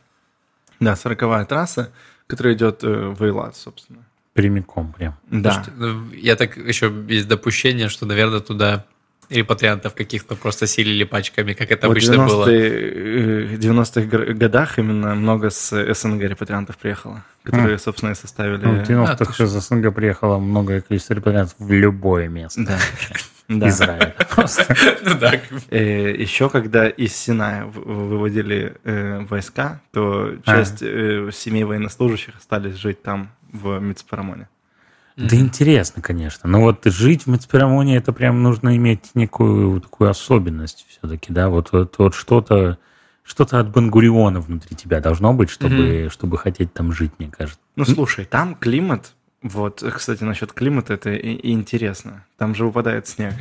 [SPEAKER 1] Да, 40 трасса, которая идет э, в Эйлат, собственно.
[SPEAKER 2] Прямиком прям.
[SPEAKER 1] Да.
[SPEAKER 3] Слушайте, ну, Я так еще есть допущение, что, наверное, туда репатриантов каких-то просто силили пачками, как это
[SPEAKER 1] Вот в
[SPEAKER 3] обычно было.
[SPEAKER 1] 90-е, э, 90-х гр- годах именно много с СНГ репатриантов приехало, которые, собственно, и составили...
[SPEAKER 2] Ну, в
[SPEAKER 3] А,
[SPEAKER 2] 90-х
[SPEAKER 3] ты
[SPEAKER 2] из СНГ приехало многое количество репатриантов в любое место.
[SPEAKER 1] Да. (laughs) Да.
[SPEAKER 2] Израиль. (laughs) Просто.
[SPEAKER 3] Ну да.
[SPEAKER 1] Э, Еще когда из Синая выводили э, войска, то часть э, семей военнослужащих остались жить там, в Мицпарамоне.
[SPEAKER 2] Да интересно, конечно. Но вот жить в Мецперамоне, это прям нужно иметь некую такую особенность все-таки, да? Вот, вот, вот что-то что-то от Бангуриона внутри тебя должно быть, чтобы, чтобы хотеть там жить, мне кажется.
[SPEAKER 1] Ну, слушай, там климат, вот, кстати, насчет климата это и, и интересно. Там же выпадает снег.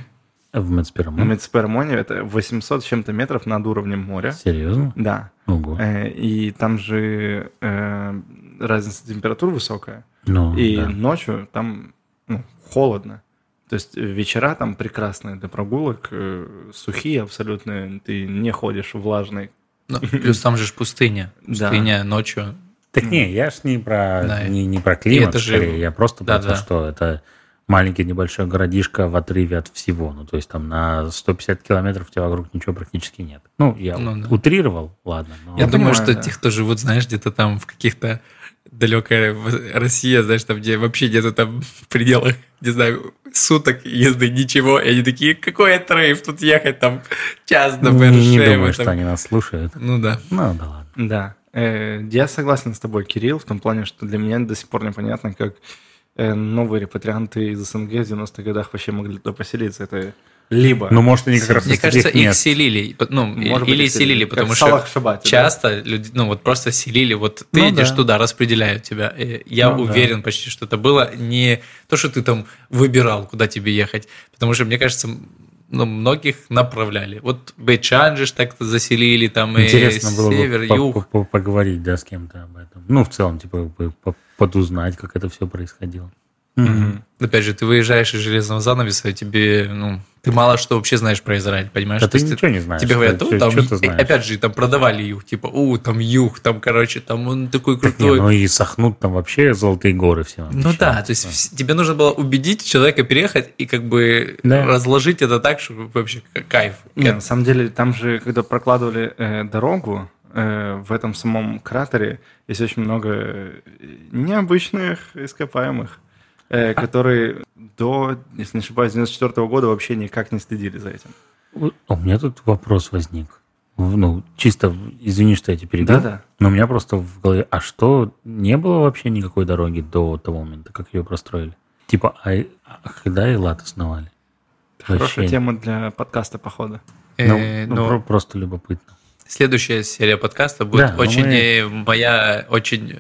[SPEAKER 2] В
[SPEAKER 1] На
[SPEAKER 2] Мецперамоне?
[SPEAKER 1] Мицпарамоне это 800 с чем-то метров над уровнем моря.
[SPEAKER 2] Серьезно?
[SPEAKER 1] Да.
[SPEAKER 2] Ого.
[SPEAKER 1] Э, И там же э, разница температур высокая.
[SPEAKER 2] Ну,
[SPEAKER 1] И
[SPEAKER 2] да.
[SPEAKER 1] ночью там ну, холодно. То есть вечера там прекрасные для прогулок, э, сухие абсолютно. Ты не ходишь влажный.
[SPEAKER 3] Ну, плюс там же ж пустыня. (laughs)
[SPEAKER 1] Да.
[SPEAKER 3] Пустыня ночью.
[SPEAKER 2] Так не, я ж не про,
[SPEAKER 3] Да.
[SPEAKER 2] не, не про климат,
[SPEAKER 3] это же-
[SPEAKER 2] скорее, я просто про
[SPEAKER 3] Да,
[SPEAKER 2] то,
[SPEAKER 3] да.
[SPEAKER 2] что это маленький небольшой городишко в отрыве от всего. Ну, то есть там на 150 километров у тебя вокруг ничего практически нет. Ну, я
[SPEAKER 3] Ну, да.
[SPEAKER 2] утрировал, ладно. но-
[SPEAKER 3] Я думаю,
[SPEAKER 1] понимаю,
[SPEAKER 3] что
[SPEAKER 1] да.
[SPEAKER 3] те, кто живут, знаешь, где-то там в каких-то далекая Россия, знаешь, там, где вообще где-то там в (laughs) пределах, не знаю, суток езды, ничего, и они такие, какой отрыв, тут ехать там час до
[SPEAKER 2] не,
[SPEAKER 3] Бершевы.
[SPEAKER 2] не думаю,
[SPEAKER 3] там».
[SPEAKER 2] что они нас слушают.
[SPEAKER 3] Ну да.
[SPEAKER 2] Ну, да ладно.
[SPEAKER 1] Да. Э, Я согласен с тобой, Кирилл, в том плане, что для меня до сих пор непонятно, как э, новые репатрианты из СНГ в 90-х годах вообще могли туда поселиться. Это либо...
[SPEAKER 2] Ну, может, они как раз
[SPEAKER 3] Мне кажется, их
[SPEAKER 2] мест.
[SPEAKER 3] селили, ну,
[SPEAKER 1] Может быть,
[SPEAKER 3] или
[SPEAKER 1] их селили, как
[SPEAKER 3] потому что
[SPEAKER 1] да?
[SPEAKER 3] часто люди, ну, вот просто селили, вот ты
[SPEAKER 1] Ну
[SPEAKER 3] идешь
[SPEAKER 1] да.
[SPEAKER 3] туда, распределяют тебя. И Я
[SPEAKER 2] Ну да.
[SPEAKER 3] уверен почти, что это было не то, что ты там выбирал, куда тебе ехать, потому что, мне кажется, ну, многих направляли. Вот Бейчан же так-то заселили, там
[SPEAKER 2] Интересно
[SPEAKER 3] и
[SPEAKER 2] было
[SPEAKER 3] север,
[SPEAKER 2] бы по-
[SPEAKER 3] юг.
[SPEAKER 2] по- поговорить, да, с кем-то об этом. Ну, в целом, типа, по- по- подузнать, как это все происходило.
[SPEAKER 1] Мгм.
[SPEAKER 3] Опять же, ты выезжаешь из железного занавеса, и тебе, ну, ты мало что вообще знаешь про Израиль, понимаешь?
[SPEAKER 2] Да
[SPEAKER 3] То
[SPEAKER 2] ты
[SPEAKER 3] есть
[SPEAKER 2] ничего не знаешь.
[SPEAKER 3] Тебе говорят,
[SPEAKER 2] Ты
[SPEAKER 3] там,
[SPEAKER 2] чё ты
[SPEAKER 3] опять же, там продавали юг, типа, у, там юг, там, короче, там он такой
[SPEAKER 2] Не,
[SPEAKER 3] крутой.
[SPEAKER 2] ну и сохнут там вообще золотые горы все.
[SPEAKER 3] Ну да, то есть вс- тебе нужно было убедить человека переехать и как бы
[SPEAKER 2] Да.
[SPEAKER 3] разложить это так, чтобы вообще кайф.
[SPEAKER 1] Не, на самом деле, там же, когда прокладывали э, дорогу, э, в этом самом кратере есть очень много э, необычных ископаемых, э,
[SPEAKER 3] А
[SPEAKER 1] которые до, если не ошибаюсь, 94 года вообще никак не следили за этим.
[SPEAKER 2] У меня тут вопрос возник. Ну, чисто, извини, что я тебя перебил.
[SPEAKER 1] Да-да.
[SPEAKER 2] Но у меня просто в голове, а что, не было вообще никакой дороги до того момента, как ее простроили? Типа, а, а когда Элат основали?
[SPEAKER 1] Хорошая
[SPEAKER 2] Вообще.
[SPEAKER 1] тема для подкаста, походу.
[SPEAKER 2] Ну,
[SPEAKER 3] Э,
[SPEAKER 2] ну,
[SPEAKER 3] ну,
[SPEAKER 2] про- просто любопытно.
[SPEAKER 3] Следующая серия подкаста будет
[SPEAKER 2] Да,
[SPEAKER 3] очень
[SPEAKER 2] мы-
[SPEAKER 3] моя, очень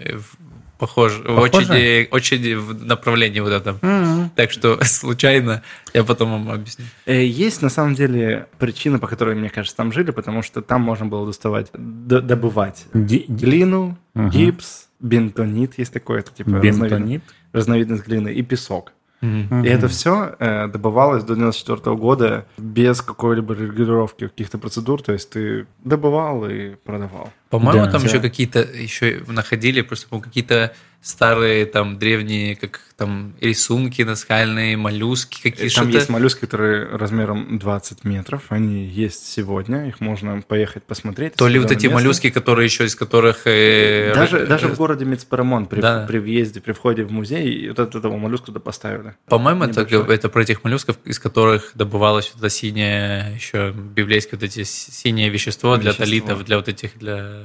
[SPEAKER 3] э, в- похожа,
[SPEAKER 2] Похожа?
[SPEAKER 3] очень, э, очень в направлении вот этом. Так что (laughs) случайно я потом вам объясню.
[SPEAKER 1] Э, Есть на самом деле причина, по которой, мне кажется, там жили, потому что там можно было доставать, д- добывать
[SPEAKER 2] Ди-
[SPEAKER 1] глину,
[SPEAKER 2] Мгм.
[SPEAKER 1] гипс, бентонит, есть такое, это типа разновидность,
[SPEAKER 2] Бентонит?
[SPEAKER 1] разновидность глины, и песок. И это все добывалось до 94 года без какой-либо регулировки каких-то процедур, то есть ты добывал и продавал.
[SPEAKER 3] По-моему,
[SPEAKER 2] Да.
[SPEAKER 3] там
[SPEAKER 1] Да.
[SPEAKER 3] еще какие-то еще находили просто какие-то старые там древние как там рисунки наскальные, моллюски какие
[SPEAKER 1] Там есть моллюски, которые размером 20 метров, они есть сегодня, их можно поехать посмотреть.
[SPEAKER 3] То ли вот эти
[SPEAKER 1] место.
[SPEAKER 3] моллюски, которые еще из которых э,
[SPEAKER 1] Даже,
[SPEAKER 3] р-
[SPEAKER 1] даже
[SPEAKER 3] э,
[SPEAKER 1] в городе Мецпарамон при,
[SPEAKER 3] Да.
[SPEAKER 1] при въезде, при входе в музей, вот от этого моллюска туда поставили.
[SPEAKER 3] По-моему, это, это про этих моллюсков, из которых добывалось вот это синее, еще библейское вот эти синее вещество для
[SPEAKER 1] Вещество.
[SPEAKER 3] талитов, для вот этих, для...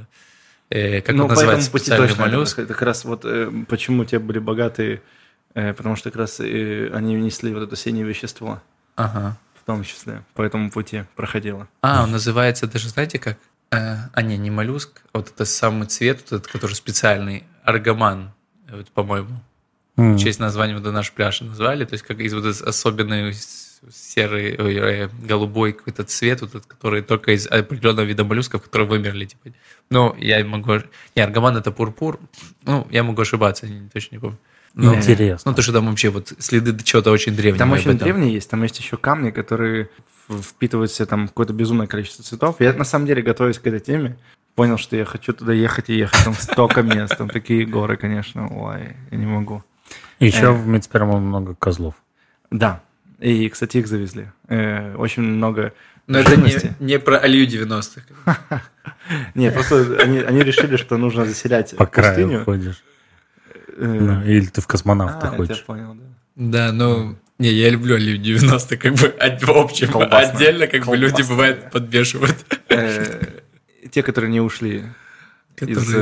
[SPEAKER 3] э, как
[SPEAKER 1] Ну,
[SPEAKER 3] он
[SPEAKER 1] по
[SPEAKER 3] называется,
[SPEAKER 1] пути
[SPEAKER 3] специальный
[SPEAKER 1] точно это
[SPEAKER 3] моллюск?
[SPEAKER 1] Как раз вот э, почему те были богатые, э, потому что как раз э, они несли вот это синее вещество,
[SPEAKER 3] Ага.
[SPEAKER 1] в том числе, по этому пути проходило.
[SPEAKER 3] А, он называется даже, знаете как? Э, а, не, не моллюск, а вот это самый цвет, вот этот, который специальный, аргаман, вот, по-моему.
[SPEAKER 2] М.
[SPEAKER 3] в честь названия вот наш пляж назвали, то есть как из вот особенной серый, ой, э, голубой какой-то цвет, вот этот, который только из определенного вида моллюсков, которые вымерли, типа. Ну, я могу... Не, аргаман это пурпур. Ну, я могу ошибаться, не- точно не помню. Но-
[SPEAKER 2] Интересно.
[SPEAKER 3] Ну, то, что там вообще вот следы чего-то очень древнего.
[SPEAKER 1] Там очень древние есть, там есть еще камни, которые в- впитывают в себя там какое-то безумное количество цветов. Я на самом деле, готовясь к этой теме, понял, что я хочу туда ехать и ехать. Там столько мест, там такие горы, конечно. Ой, я не могу.
[SPEAKER 2] Еще
[SPEAKER 1] Э.
[SPEAKER 2] в Мецпермон много козлов.
[SPEAKER 1] Да. И, кстати, их завезли. Э, очень много
[SPEAKER 3] Но это не,
[SPEAKER 1] живности.
[SPEAKER 3] не про Алию 90-х. (laughs)
[SPEAKER 1] Нет, просто они, решили, что нужно заселять
[SPEAKER 2] По краю
[SPEAKER 1] пустыню.
[SPEAKER 2] ходишь.
[SPEAKER 1] Э,
[SPEAKER 2] Ну, или ты в
[SPEAKER 1] а,
[SPEAKER 2] космонавта ходишь.
[SPEAKER 1] понял, да.
[SPEAKER 3] Да, ну... Не, я люблю Алию 90 как бы в общем. Отдельно, как бы люди
[SPEAKER 1] да.
[SPEAKER 3] подбешивают.
[SPEAKER 1] Э, Те, которые не ушли из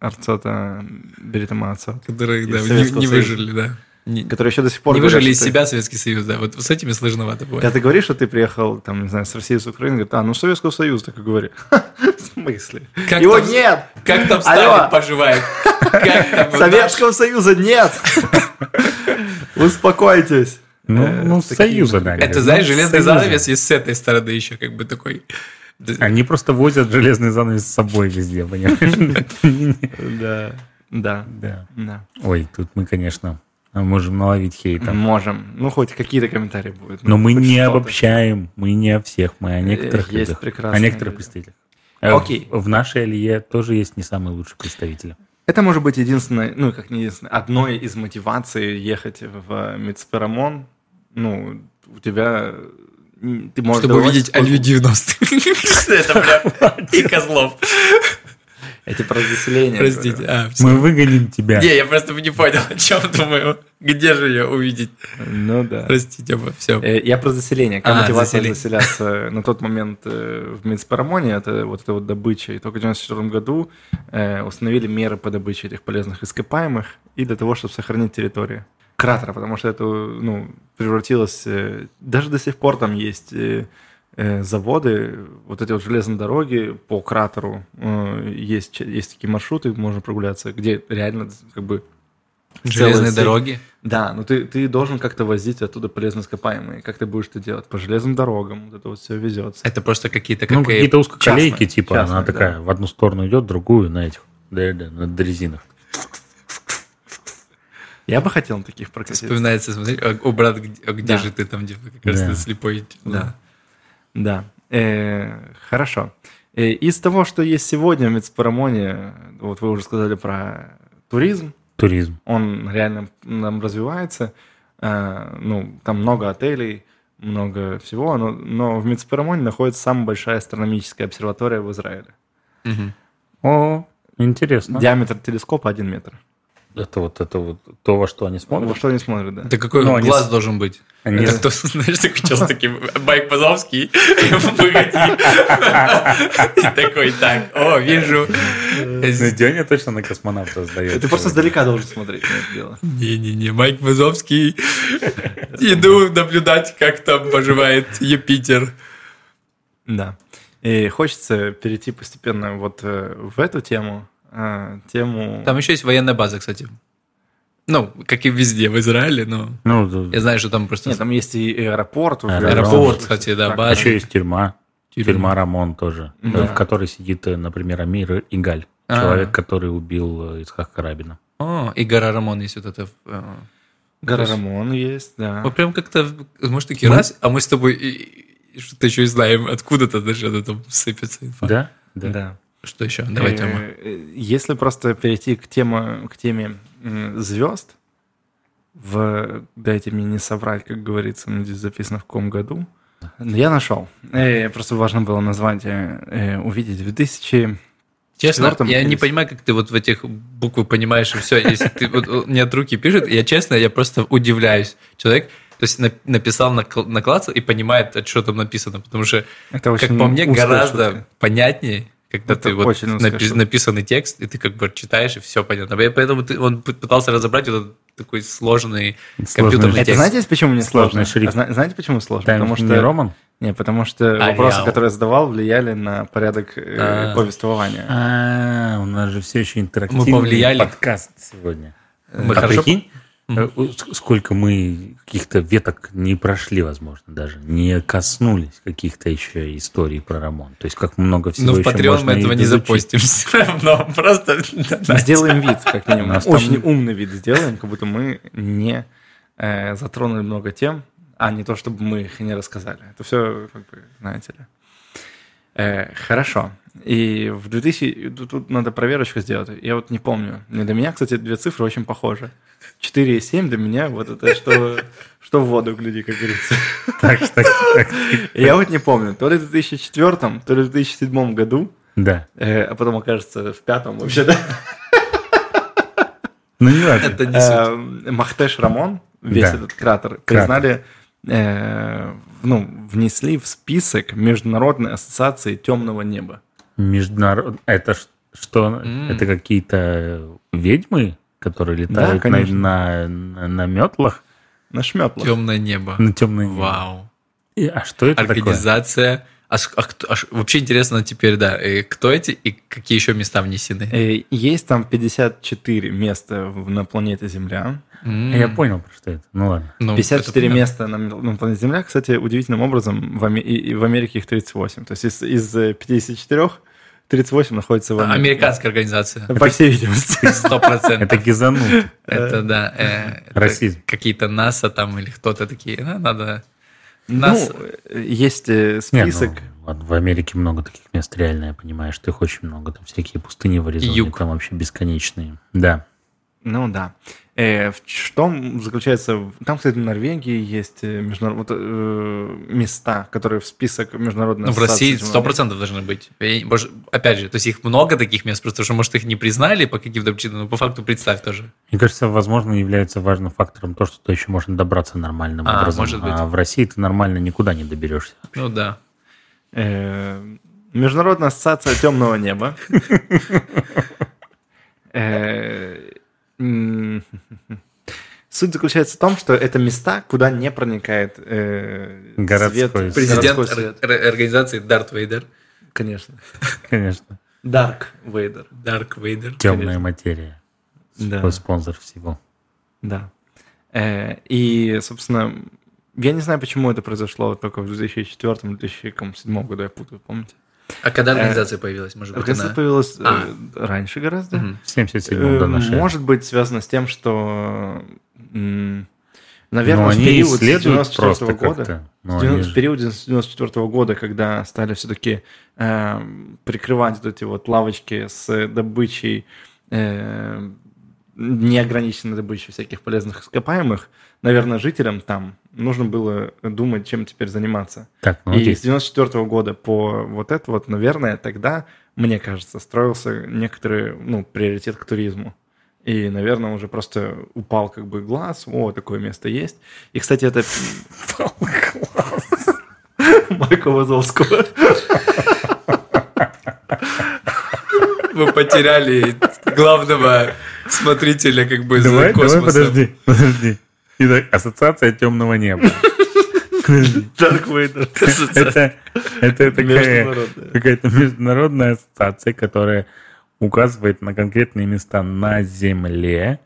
[SPEAKER 1] Арцота, Беритама Арцот.
[SPEAKER 3] которые да, не, выжили, да. Не,
[SPEAKER 1] Которые еще до сих пор
[SPEAKER 3] не выжили из
[SPEAKER 1] ты-
[SPEAKER 3] себя Советский Союз, да. Вот с этими сложновато
[SPEAKER 1] Когда
[SPEAKER 3] бывает.
[SPEAKER 1] ты говоришь, что ты приехал, там, не знаю, с России, с Украины, говорит, а, ну, Советского Союза, так и говори. (laughs) В смысле?
[SPEAKER 3] Как
[SPEAKER 1] Его
[SPEAKER 3] там-
[SPEAKER 1] нет!
[SPEAKER 3] Как там
[SPEAKER 1] Алло.
[SPEAKER 3] Сталин поживает? Как там вот
[SPEAKER 1] Советского Союза нет! (laughs) Успокойтесь.
[SPEAKER 2] Ну,
[SPEAKER 1] Э,
[SPEAKER 2] ну Союза, да.
[SPEAKER 3] Это, знаешь,
[SPEAKER 2] Ну,
[SPEAKER 3] железный занавес есть с этой стороны еще, как бы такой.
[SPEAKER 2] Они просто возят железный занавес с собой везде, понимаешь? (laughs)
[SPEAKER 1] Да, Да.
[SPEAKER 2] да. Ой, тут мы, конечно, можем наловить хейта.
[SPEAKER 1] Можем. Ну, хоть какие-то комментарии будут.
[SPEAKER 2] Но
[SPEAKER 1] Ну,
[SPEAKER 2] мы не обобщаем, мы не о всех, мы о некоторых
[SPEAKER 1] есть
[SPEAKER 2] людях,
[SPEAKER 1] прекрасные
[SPEAKER 2] о некоторых
[SPEAKER 1] люди.
[SPEAKER 2] представителях. Э,
[SPEAKER 1] Окей.
[SPEAKER 2] В в нашей Алье тоже есть не самые лучшие представители.
[SPEAKER 1] Это может быть единственное, ну, как не единственное, одной из мотиваций ехать в Мицперамон. Ну, у тебя... Ты можешь
[SPEAKER 3] Чтобы увидеть
[SPEAKER 1] сколько-
[SPEAKER 3] Алию 90 (laughs) Это прям и Козлов.
[SPEAKER 1] Эти про заселение.
[SPEAKER 3] Простите. А, всё.
[SPEAKER 2] Мы выгоним тебя.
[SPEAKER 3] Не, я просто не понял, о чем думаю. Где же ее увидеть?
[SPEAKER 1] Ну да.
[SPEAKER 3] Простите, оба, все.
[SPEAKER 1] Э, Я про заселение. Какая
[SPEAKER 3] А,
[SPEAKER 1] мотивация
[SPEAKER 3] заселение.
[SPEAKER 1] заселяться (laughs) на тот момент э, в Минспарамоне, это вот эта вот добыча. И только в 1994 году э, установили меры по добыче этих полезных ископаемых и для того, чтобы сохранить территорию кратера, потому что это ну, превратилось... Даже до сих пор там есть заводы, вот эти вот железные дороги по кратеру. э, Есть, есть такие маршруты, можно прогуляться, где реально как бы
[SPEAKER 3] Железные
[SPEAKER 1] сеть.
[SPEAKER 3] дороги.
[SPEAKER 1] да, но ты, ты должен как-то возить оттуда полезные ископаемые. Как ты будешь это делать? По железным дорогам. Вот это вот все везется.
[SPEAKER 3] Это просто какие-то
[SPEAKER 2] Ну,
[SPEAKER 3] как и-
[SPEAKER 2] какие-то узкоколейки,
[SPEAKER 1] частные,
[SPEAKER 2] типа,
[SPEAKER 1] частные,
[SPEAKER 2] она
[SPEAKER 1] да.
[SPEAKER 2] такая в одну сторону идет, другую на этих, да, да, на дрезинах.
[SPEAKER 1] Я бы хотел на таких прокатиться.
[SPEAKER 3] Вспоминается, смотри, а, о, брат, где, а где
[SPEAKER 1] Да.
[SPEAKER 3] же ты там, где как раз
[SPEAKER 2] Да.
[SPEAKER 3] ты слепой?
[SPEAKER 1] Да. Да. Э, хорошо. Э, из того, что есть сегодня в Мецпарамоне, вот вы уже сказали про туризм,
[SPEAKER 2] Туризм.
[SPEAKER 1] он реально нам развивается. Э, ну, там много отелей, много всего, но, но в Мецпарамоне находится самая большая астрономическая обсерватория в Израиле.
[SPEAKER 3] Мгм.
[SPEAKER 2] О, интересно.
[SPEAKER 1] Диаметр телескопа 1 метр.
[SPEAKER 2] Это вот это вот то, во что они
[SPEAKER 1] Во
[SPEAKER 2] смотрят.
[SPEAKER 1] что они смотрят, да?
[SPEAKER 3] Это какой
[SPEAKER 2] Ну, они
[SPEAKER 3] глаз
[SPEAKER 2] с-
[SPEAKER 3] должен быть?
[SPEAKER 2] Они-
[SPEAKER 3] Это кто, (laughs) знаешь, такой сейчас такой Майк Базовский, выходи. И такой, так, о, вижу.
[SPEAKER 2] Ну, Деня точно на космонавта сдает.
[SPEAKER 1] Ты просто издалека должен смотреть на это дело.
[SPEAKER 3] Не-не-не, Майк Базовский. Иду наблюдать, как там поживает Юпитер.
[SPEAKER 1] Да. И хочется перейти постепенно вот э, в эту тему, э, тему...
[SPEAKER 3] Там еще есть военная база, кстати. Ну, как и везде в Израиле, но
[SPEAKER 2] Ну, да.
[SPEAKER 3] я знаю, что там просто...
[SPEAKER 1] Нет, там есть и аэропорт. уже.
[SPEAKER 2] Аэропорт,
[SPEAKER 1] Аэропорт,
[SPEAKER 3] кстати, да,
[SPEAKER 1] Так,
[SPEAKER 3] база.
[SPEAKER 2] А еще есть тюрьма.
[SPEAKER 3] Тюрьма.
[SPEAKER 2] Тюрьма Рамон тоже, э,
[SPEAKER 1] Да.
[SPEAKER 2] в которой сидит, э, например, Амир Игаль.
[SPEAKER 3] А.
[SPEAKER 2] Человек, который убил э, Ицхака Рабина.
[SPEAKER 3] О, и гора Рамон есть вот это.
[SPEAKER 1] Гора Рамон есть, да.
[SPEAKER 3] Мы прям как-то, может, таки раз, а мы с тобой что-то еще и знаем, откуда-то даже это там сыпется инфа.
[SPEAKER 2] Да? Да.
[SPEAKER 1] Да.
[SPEAKER 3] Что еще? Давай,
[SPEAKER 1] Э,
[SPEAKER 3] Тёма.
[SPEAKER 1] э, Если просто перейти к, тему, к теме звезд, в, дайте мне не соврать, как говорится, здесь записано в каком году, я нашел. Э, Просто важно было назвать, э, э, увидеть. В 2000...
[SPEAKER 3] Честно, я не понимаю, как ты вот в этих буквы понимаешь, и все. Если ты вот, э, мне от руки пишет, я честно, я просто удивляюсь. Человек, то есть на- написал на, на класс и понимает, что там написано, потому что,
[SPEAKER 1] Это
[SPEAKER 3] как
[SPEAKER 1] очень
[SPEAKER 3] по мне, гораздо
[SPEAKER 1] шутка.
[SPEAKER 3] понятнее, когда
[SPEAKER 1] Это
[SPEAKER 3] ты вот напи- написанный текст, и ты как бы читаешь, и все понятно. Я Поэтому ты- он пытался разобрать вот этот такой сложный
[SPEAKER 2] Сложный
[SPEAKER 3] компьютерный
[SPEAKER 2] шрифт.
[SPEAKER 1] Это
[SPEAKER 3] текст.
[SPEAKER 1] знаете, почему не
[SPEAKER 2] Сложный
[SPEAKER 1] сложно?
[SPEAKER 2] шрифт.
[SPEAKER 1] А зна- Знаете, почему сложно? Потому
[SPEAKER 2] не
[SPEAKER 1] что...
[SPEAKER 2] Роман?
[SPEAKER 1] Не, потому что
[SPEAKER 3] Ариал.
[SPEAKER 1] вопросы, которые я задавал, влияли на порядок э,
[SPEAKER 3] А.
[SPEAKER 1] повествования.
[SPEAKER 2] А, у нас же все еще интерактивный
[SPEAKER 3] Мы повлияли.
[SPEAKER 2] подкаст сегодня.
[SPEAKER 3] Мы
[SPEAKER 2] а
[SPEAKER 3] хорошо-
[SPEAKER 2] прикинь, э, сколько мы каких-то веток не прошли, возможно, даже, не коснулись каких-то еще историй про ремонт. То есть как много всего
[SPEAKER 3] Ну, в
[SPEAKER 2] еще
[SPEAKER 3] Patreon мы этого не запустим (laughs) все равно. Просто
[SPEAKER 1] Сделаем вид, как минимум. Очень умный вид сделаем, как будто мы не э, затронули много тем, а не то, чтобы мы их не рассказали. Это все, как бы, знаете ли. Э, хорошо. И в 2000... Тут, тут надо проверочку сделать. Я вот не помню. Для меня, кстати, две цифры очень похожи. 4 и 7 для меня вот это что, что в воду гляди, как говорится.
[SPEAKER 2] Так что, так,
[SPEAKER 1] Я вот не помню, то ли в 2004, то ли в 2007 году,
[SPEAKER 2] да.
[SPEAKER 1] э, а потом окажется в пятом вообще, да?
[SPEAKER 2] Ну, не важно.
[SPEAKER 3] это не суть.
[SPEAKER 1] Э, Махтеш Рамон, весь
[SPEAKER 2] Да.
[SPEAKER 1] этот кратер, признали, э, ну, внесли в список Международной ассоциации темного неба.
[SPEAKER 2] Международ... Это что?
[SPEAKER 3] М.
[SPEAKER 2] Это какие-то ведьмы, которые летают на,
[SPEAKER 1] конечно.
[SPEAKER 2] на, на, на метлах
[SPEAKER 1] На шметлах.
[SPEAKER 3] Темное небо.
[SPEAKER 2] на темной
[SPEAKER 3] Вау.
[SPEAKER 2] А что это такое?
[SPEAKER 3] Организация. А, с- а кто- а ш- вообще интересно теперь, да, э, кто эти и какие еще места внесены?
[SPEAKER 1] Э, Есть там 54 места на планете Земля.
[SPEAKER 3] М,
[SPEAKER 2] Я понял, про что это. Ну ладно.
[SPEAKER 3] ну,
[SPEAKER 1] 54
[SPEAKER 3] это понятно.
[SPEAKER 1] места на, на планете Земля. Кстати, удивительным образом в, Аме- и- и в Америке их 38. То есть из, из э, 54 38 находится в Америке.
[SPEAKER 3] Американская организация.
[SPEAKER 1] По всей видимости. (laughs)
[SPEAKER 3] Сто процентов.
[SPEAKER 2] Это гизанут.
[SPEAKER 3] Это да. э,
[SPEAKER 2] Расизм.
[SPEAKER 3] Какие-то НАСА там или кто-то такие. «А, Надо.
[SPEAKER 1] Ну,
[SPEAKER 3] Нас-
[SPEAKER 1] есть э, список.
[SPEAKER 2] ну, ладно, в Америке много таких мест, реально, я понимаю, что их очень много. Там всякие пустыни в Аризоне,
[SPEAKER 3] Юг.
[SPEAKER 2] там вообще бесконечные. Да.
[SPEAKER 1] Ну да. Э, в что заключается... в- Там, кстати, в Норвегии есть э, международ- вот, э, места, которые в список международной
[SPEAKER 3] Ну, в России
[SPEAKER 1] темного
[SPEAKER 3] сто
[SPEAKER 1] неба.
[SPEAKER 3] процентов должны быть. И, может, опять же, то есть их много таких мест, просто что, может, их не признали по каким-то причинам, но по факту представь тоже.
[SPEAKER 2] Мне кажется, возможно, является важным фактором то, что туда еще можно добраться нормальным
[SPEAKER 3] А,
[SPEAKER 2] образом.
[SPEAKER 3] может быть.
[SPEAKER 2] А в России ты нормально никуда не доберешься.
[SPEAKER 3] Ну да.
[SPEAKER 1] Э, Международная ассоциация темного неба. (laughs) Э, Суть заключается в том, что это места, куда не проникает э,
[SPEAKER 2] Городской
[SPEAKER 1] свет.
[SPEAKER 3] Президент
[SPEAKER 1] городской свет.
[SPEAKER 3] организации Дарт Вейдер.
[SPEAKER 1] Конечно.
[SPEAKER 2] Конечно.
[SPEAKER 1] Dark Vader.
[SPEAKER 3] Дарк Вейдер.
[SPEAKER 2] Темная
[SPEAKER 1] Конечно.
[SPEAKER 2] материя.
[SPEAKER 1] Да.
[SPEAKER 2] Спонсор всего.
[SPEAKER 1] Да. Э, И, собственно, я не знаю, почему это произошло только в 2004-2007 году, я путаю, помните?
[SPEAKER 3] А когда организация появилась? Может быть,
[SPEAKER 1] Организация
[SPEAKER 3] она...
[SPEAKER 1] появилась э,
[SPEAKER 3] А.
[SPEAKER 1] раньше гораздо.
[SPEAKER 3] Мгм.
[SPEAKER 2] В 77-м до
[SPEAKER 1] Э,
[SPEAKER 2] нашей эры.
[SPEAKER 1] Может быть, связано с тем, что, наверное,
[SPEAKER 2] Но
[SPEAKER 1] в
[SPEAKER 2] они
[SPEAKER 1] период с
[SPEAKER 2] исследуют
[SPEAKER 1] 94
[SPEAKER 2] просто
[SPEAKER 1] года.
[SPEAKER 2] Ну,
[SPEAKER 1] в
[SPEAKER 2] они
[SPEAKER 1] девян-
[SPEAKER 2] же-
[SPEAKER 1] в период с 94 года, когда стали все-таки прикрывать вот эти вот лавочки с добычей, э, неограниченной добычей всяких полезных ископаемых, наверное, жителям там нужно было думать, чем теперь заниматься.
[SPEAKER 2] Так, ну
[SPEAKER 1] И
[SPEAKER 2] окей.
[SPEAKER 1] с 94 года по вот это вот, наверное, тогда, мне кажется, строился некоторый, ну, приоритет к туризму. И, наверное, уже просто упал как бы глаз, о, такое место есть. И, кстати, это... Майка Вазовского.
[SPEAKER 3] Вы потеряли главного смотрителя как бы
[SPEAKER 2] Давай,
[SPEAKER 3] за
[SPEAKER 2] давай,
[SPEAKER 3] космосом.
[SPEAKER 2] подожди, подожди. Итак, ассоциация темного неба.
[SPEAKER 1] Дарк Вейдер.
[SPEAKER 2] Это, это такая какая-то международная ассоциация, которая указывает на конкретные места на Земле,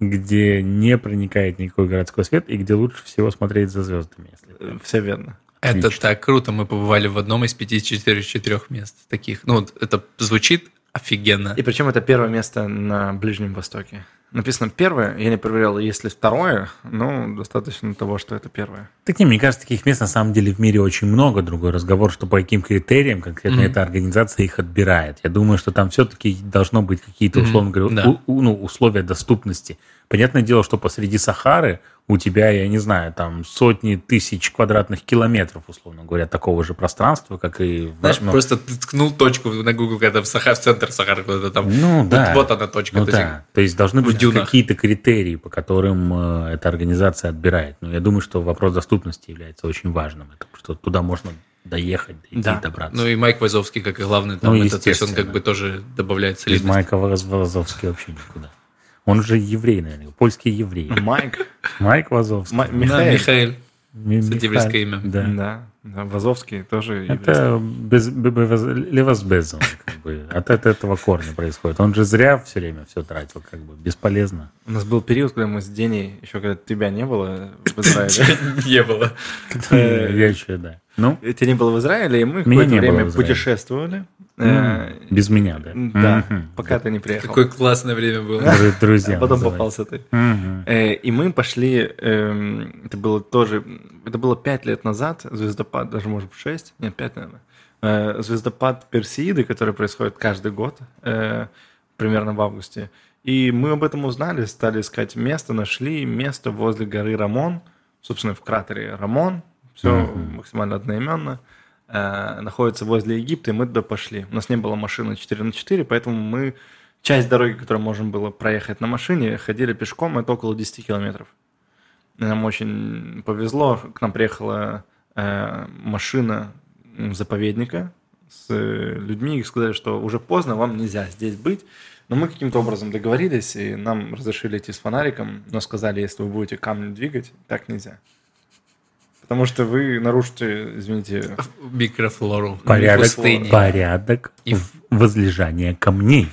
[SPEAKER 2] где не проникает никакой городской свет и где лучше всего смотреть за звездами. Если...
[SPEAKER 1] Все верно.
[SPEAKER 3] Это
[SPEAKER 2] Отлично.
[SPEAKER 3] так круто. Мы побывали в одном из 54 мест таких. Ну, вот это звучит офигенно.
[SPEAKER 1] И причем это первое место на Ближнем Востоке. Написано первое, я не проверял, есть ли второе, но достаточно того, что это первое.
[SPEAKER 2] Так не, мне кажется, таких мест на самом деле в мире очень много. Другой разговор, что по каким критериям конкретно
[SPEAKER 3] Мгм.
[SPEAKER 2] эта организация их отбирает. Я думаю, что там все-таки должно быть какие-то, условно говоря,
[SPEAKER 3] да.
[SPEAKER 2] у- у- ну, условия доступности. Понятное дело, что посреди Сахары у тебя, я не знаю, там сотни тысяч квадратных километров, условно говоря, такого же пространства, как и... в-
[SPEAKER 3] Знаешь,
[SPEAKER 2] ну,
[SPEAKER 3] просто ты ткнул точку на Google, когда в, Сахар, в центр Сахары куда-то там.
[SPEAKER 2] Ну,
[SPEAKER 3] Вот-
[SPEAKER 2] да.
[SPEAKER 3] Вот, она точка.
[SPEAKER 2] Ну
[SPEAKER 3] То есть
[SPEAKER 2] да, то есть должны быть
[SPEAKER 3] дюнах.
[SPEAKER 2] какие-то критерии, по которым э, эта организация отбирает. Но я думаю, что вопрос доступности является очень важным. Это что туда можно доехать, дойти,
[SPEAKER 1] Да.
[SPEAKER 2] добраться.
[SPEAKER 3] Ну и Майк Вазовский, как и главный там,
[SPEAKER 2] Ну,
[SPEAKER 3] это, то есть он как бы тоже добавляет
[SPEAKER 2] Без
[SPEAKER 3] солидность.
[SPEAKER 2] Майка Вазовский вообще никуда. Он же еврей, наверное, польский еврей.
[SPEAKER 1] Майк,
[SPEAKER 2] Майк Вазовский.
[SPEAKER 1] Ма-
[SPEAKER 3] Да,
[SPEAKER 1] Михаил.
[SPEAKER 3] Михаил.
[SPEAKER 2] Ми-
[SPEAKER 3] имя.
[SPEAKER 2] Да.
[SPEAKER 1] Да, да, Вазовский тоже.
[SPEAKER 2] Это без, б- б- воз- левозбезон, как бы. От, от этого корня происходит. Он же зря все время все тратил, как бы бесполезно.
[SPEAKER 1] У нас был период, когда мы с Деней, еще когда тебя не было в Израиле, (laughs)
[SPEAKER 3] Не было.
[SPEAKER 2] Я еще, да. Ну,
[SPEAKER 1] тебя не было в Израиле, и мы какое-то время путешествовали. Э,
[SPEAKER 2] без меня, да.
[SPEAKER 1] Да, пока ты не приехал.
[SPEAKER 3] Какое классное время было.
[SPEAKER 2] Дру- Друзья. (laughs)
[SPEAKER 1] А потом попался ты. Э, И мы пошли, эм, это было тоже, это было пять лет назад, звездопад, даже может быть шесть, нет, пять, наверное. Э, Звездопад Персеиды, который происходит каждый год, примерно в августе. И мы об этом узнали, стали искать место, нашли место возле горы Рамон, собственно, в кратере Рамон, все
[SPEAKER 2] Мгм.
[SPEAKER 1] максимально одноименно, э, находится возле Египта, и мы туда пошли. У нас не было машины 4 на 4, поэтому мы часть дороги, которую можно было проехать на машине, ходили пешком, это около 10 километров. И Нам очень повезло, к нам приехала э, машина заповедника с людьми, и сказали, что уже поздно, вам нельзя здесь быть. Но мы каким-то образом договорились, и нам разрешили идти с фонариком, но сказали, если вы будете камни двигать, так нельзя. Потому что вы нарушите, извините,
[SPEAKER 3] Микрофлору.
[SPEAKER 2] Порядок, порядок
[SPEAKER 3] И-
[SPEAKER 2] в- возлежания камней.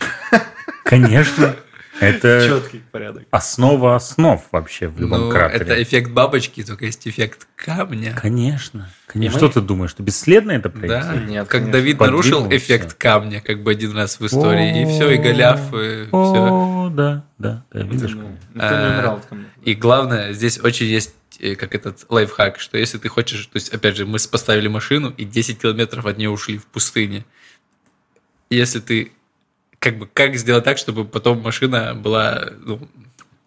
[SPEAKER 2] Конечно. Это
[SPEAKER 1] четкий порядок.
[SPEAKER 2] основа основ вообще в любом
[SPEAKER 3] Ну,
[SPEAKER 2] кратере.
[SPEAKER 3] это эффект бабочки, только есть эффект камня.
[SPEAKER 2] Конечно. Конечно.
[SPEAKER 1] И
[SPEAKER 2] Что
[SPEAKER 1] мы-
[SPEAKER 2] ты думаешь, что бесследно это пройти?
[SPEAKER 3] Да,
[SPEAKER 1] Нет,
[SPEAKER 3] как
[SPEAKER 1] конечно.
[SPEAKER 3] Давид нарушил эффект камня, как бы один раз в истории, и все, и Голиаф, и все.
[SPEAKER 2] О, да, да, да, видишь.
[SPEAKER 1] Камней.
[SPEAKER 3] И главное, здесь очень есть э, как этот лайфхак, что если ты хочешь, то есть, опять же, мы поставили машину и 10 километров от нее ушли в пустыне. Если ты, как бы, как сделать так, чтобы потом машина была ну,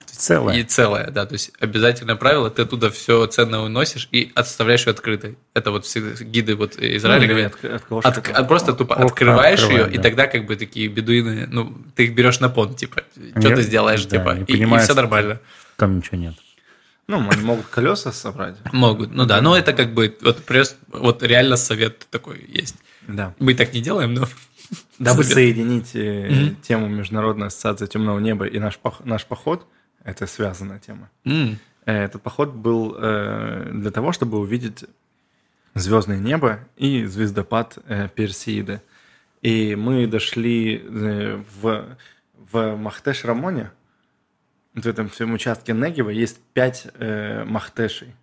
[SPEAKER 2] Целое.
[SPEAKER 3] и целая, да, то есть обязательное правило, ты оттуда все ценное уносишь и оставляешь ее открытой. Это вот все гиды вот Израиля
[SPEAKER 1] Ну,
[SPEAKER 3] говорят,
[SPEAKER 1] от- от
[SPEAKER 3] от- просто тупо
[SPEAKER 2] Окна
[SPEAKER 3] открываешь ее,
[SPEAKER 2] открывать,
[SPEAKER 3] и
[SPEAKER 2] да.
[SPEAKER 3] тогда как бы такие бедуины, ну, ты их берешь на понт, типа, что ты сделаешь,
[SPEAKER 2] да,
[SPEAKER 3] типа, и,
[SPEAKER 2] понимаю,
[SPEAKER 3] все нормально.
[SPEAKER 2] Там ничего нет.
[SPEAKER 1] Ну, они могут колеса собрать.
[SPEAKER 3] Могут, ну да, но это как бы, вот, просто, вот реально совет такой есть.
[SPEAKER 1] Да.
[SPEAKER 3] Мы так не делаем, но...
[SPEAKER 1] Дабы
[SPEAKER 3] совет.
[SPEAKER 1] соединить
[SPEAKER 3] Мгм.
[SPEAKER 1] тему Международной ассоциации темного неба и наш, наш поход, это связанная тема. Э, Этот поход был э, для того, чтобы увидеть звездное небо и звездопад э, Персеиды. И мы дошли э, в, в Махтеш-Рамоне, вот в этом всем участке Негева есть пять э, Махтешей.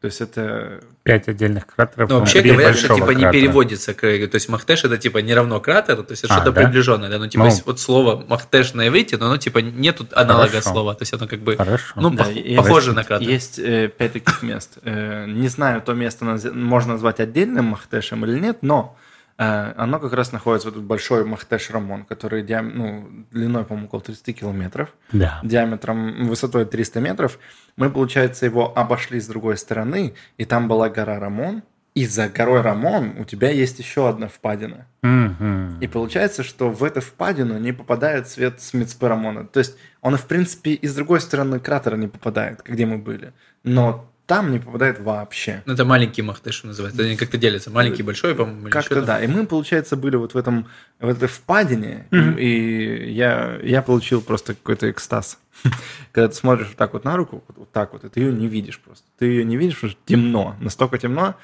[SPEAKER 1] То есть это
[SPEAKER 2] Пять отдельных кратеров.
[SPEAKER 3] Ну, вообще говорят, что типа не
[SPEAKER 2] кратера.
[SPEAKER 3] переводится, к- то есть Махтеш это типа не равно кратеру, то есть это
[SPEAKER 2] А,
[SPEAKER 3] что-то
[SPEAKER 2] да?
[SPEAKER 3] приближенное, да, ну типа
[SPEAKER 2] Ну.
[SPEAKER 3] есть вот слово Махтеш на иврите, но оно типа нету аналога
[SPEAKER 2] Хорошо.
[SPEAKER 3] слова, то есть оно как бы,
[SPEAKER 2] Хорошо.
[SPEAKER 3] ну,
[SPEAKER 1] Да,
[SPEAKER 3] пох- похоже на кратер.
[SPEAKER 1] Есть э, пять таких мест. Э, не знаю, то место наз- можно назвать отдельным Махтешем или нет, но э, оно как раз находится, вот этот большой Махтеш Рамон, который диам- ну, длиной, по-моему, около 30 километров,
[SPEAKER 2] Да.
[SPEAKER 1] диаметром, высотой 300 метров. Мы, получается, его обошли с другой стороны, и там была гора Рамон, и за горой Рамон у тебя есть еще одна впадина.
[SPEAKER 2] Мгм.
[SPEAKER 1] И получается, что в эту впадину не попадает свет с Мицпы Рамона. То есть он, в принципе, и с другой стороны кратера не попадает, где мы были. Но там не попадает вообще.
[SPEAKER 3] Ну, это маленький Махтеш называется, они как-то делятся, маленький, большой, по-моему,
[SPEAKER 1] Как-то да. И мы, получается, были вот в этом в этой впадине, и-
[SPEAKER 2] Мгм.
[SPEAKER 1] и я, я получил просто какой-то экстаз. (laughs) Когда ты смотришь вот так вот на руку, вот, вот так вот, и ты ее не видишь просто. Ты ее не видишь, потому что темно, настолько темно.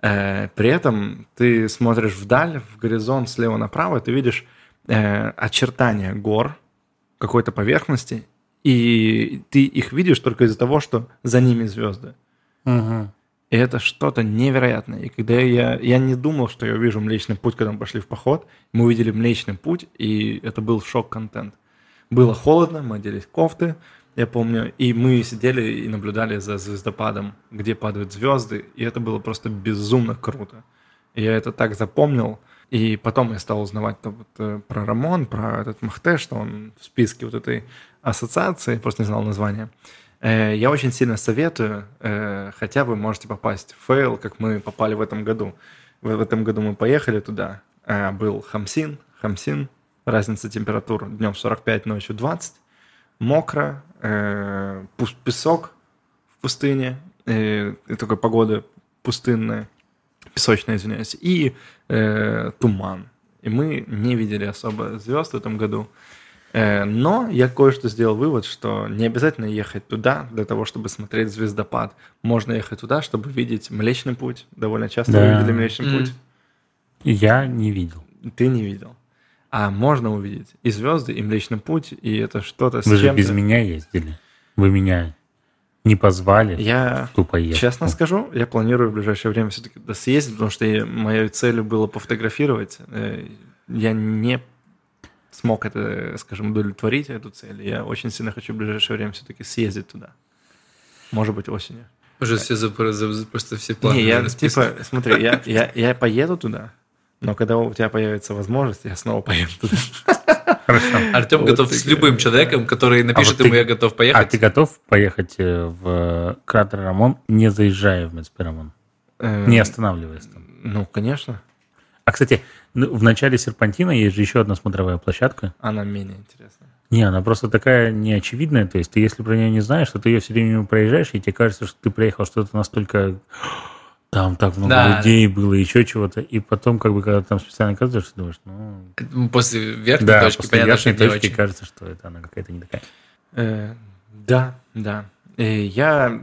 [SPEAKER 1] Э, при этом ты смотришь вдаль, в горизонт слева направо, и ты видишь э, очертания гор какой-то поверхности, и ты их видишь только из-за того, что за ними звезды.
[SPEAKER 2] Мгм.
[SPEAKER 1] И это что-то невероятное. И когда я, я не думал, что я увижу Млечный Путь, когда мы пошли в поход, мы увидели Млечный Путь, и это был шок-контент. Было холодно, мы оделись кофты, я помню, и мы сидели и наблюдали за звездопадом, где падают звезды, и это было просто безумно круто. И я это так запомнил, и потом я стал узнавать там вот, э, про Рамон, про этот Махтеш, что он в списке вот этой ассоциации, просто не знал названия. Э, Я очень сильно советую, э, хотя вы можете попасть в фейл, как мы попали в этом году. В этом году мы поехали туда, э, был Хамсин, Хамсин, разница температур днем 45, ночью 20, мокро, песок в пустыне, и такая погода пустынная, песочная, извиняюсь, и туман. И мы не видели особо звезд в этом году. Э, Но я кое-что сделал вывод, что не обязательно ехать туда для того, чтобы смотреть звездопад. Можно ехать туда, чтобы видеть Млечный Путь. Довольно часто
[SPEAKER 2] Да.
[SPEAKER 1] вы видели Млечный
[SPEAKER 3] М.
[SPEAKER 1] Путь.
[SPEAKER 2] Я не видел.
[SPEAKER 1] Ты не видел. А можно увидеть и звезды, и Млечный Путь, и это что-то с
[SPEAKER 2] Вы же без меня ездили. Вы меня не позвали
[SPEAKER 1] Я
[SPEAKER 2] в ту поездку.
[SPEAKER 1] Честно скажу, я планирую в ближайшее время все-таки съездить, потому что моей целью было пофотографировать. Э, Я не смог это, скажем, удовлетворить, эту цель. Я очень сильно хочу в ближайшее время все-таки съездить туда. Может быть, осенью.
[SPEAKER 3] Уже все за- за- за- просто все планы
[SPEAKER 1] не, я,
[SPEAKER 3] расписаны.
[SPEAKER 1] типа, смотри, я, я, я поеду туда, но когда у тебя появится возможность, я снова поеду туда.
[SPEAKER 2] Хорошо.
[SPEAKER 3] Артем
[SPEAKER 1] Вот
[SPEAKER 3] готов
[SPEAKER 1] ты
[SPEAKER 3] с любым человеком, который напишет
[SPEAKER 2] вот
[SPEAKER 3] ему,
[SPEAKER 2] ты-
[SPEAKER 3] я готов
[SPEAKER 2] А
[SPEAKER 3] поехать.
[SPEAKER 2] ты готов поехать э, в кратер Рамон, не заезжая в Мецперамон?
[SPEAKER 1] Э,
[SPEAKER 2] Не останавливаясь там?
[SPEAKER 1] Ну, конечно,
[SPEAKER 2] А, кстати, ну, в начале Серпантина есть же еще одна смотровая площадка.
[SPEAKER 1] она менее интересная.
[SPEAKER 2] Не, она просто такая неочевидная. То есть ты, если про нее не знаешь, то ты ее все время мимо проезжаешь, и тебе кажется, что ты приехал что-то настолько... Там так много
[SPEAKER 3] Да.
[SPEAKER 2] людей было, еще чего-то. И потом, как бы, когда там специально оказываешься, думаешь, ну...
[SPEAKER 3] После верхней
[SPEAKER 2] Да,
[SPEAKER 3] точки,
[SPEAKER 2] после
[SPEAKER 3] понятно, что
[SPEAKER 2] верхней
[SPEAKER 3] не
[SPEAKER 2] точки
[SPEAKER 3] очень.
[SPEAKER 2] кажется, что это она какая-то не такая.
[SPEAKER 1] Э, да, да. И я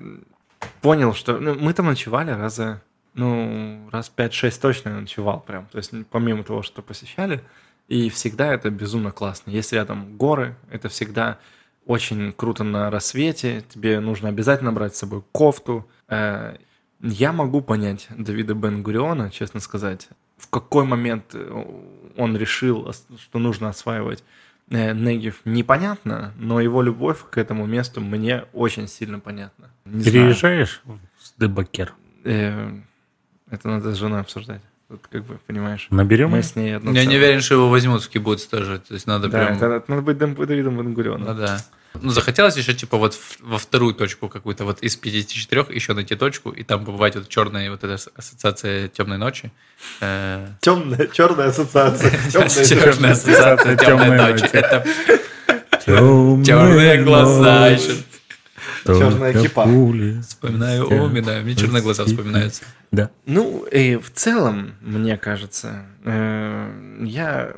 [SPEAKER 1] понял, что ну, мы там ночевали раза, ну, раз 5-6 точно ночевал прям. То есть помимо того, что посещали, и всегда это безумно классно. Если рядом горы, это всегда очень круто на рассвете. Тебе нужно обязательно брать с собой кофту. Э, Я могу понять Давида Бен-Гуриона, честно сказать, в какой момент э, он решил, что нужно осваивать э, Негев, непонятно, но его любовь к этому месту мне очень сильно понятна. Не знаю.
[SPEAKER 2] Переезжаешь в Дебакер?
[SPEAKER 1] Э, Это надо с женой обсуждать. Тут как бы, понимаешь,
[SPEAKER 2] Наберем?
[SPEAKER 1] мы с ней одно
[SPEAKER 3] Я не уверен, что его возьмут в кибуц тоже. То есть надо
[SPEAKER 1] Да,
[SPEAKER 3] прям...
[SPEAKER 1] это надо быть Давидом Бен-Гурионом.
[SPEAKER 3] Ну да. Ну, захотелось еще, типа, вот во вторую точку какую-то, вот из 54 еще найти точку, и там побывать вот черная вот эта ассоциация темной ночи. Э,
[SPEAKER 1] Темная, черная ассоциация. (laughs)
[SPEAKER 3] Черная ассоциация темной
[SPEAKER 2] Темная
[SPEAKER 3] ночи.
[SPEAKER 2] ночь.
[SPEAKER 3] Это
[SPEAKER 2] Темные
[SPEAKER 3] глаза еще.
[SPEAKER 1] Черная кипа.
[SPEAKER 2] пули.
[SPEAKER 3] Вспоминаю, о, да, мне черные глаза вспоминаются.
[SPEAKER 2] Да.
[SPEAKER 1] Ну, и в целом, мне кажется, э, я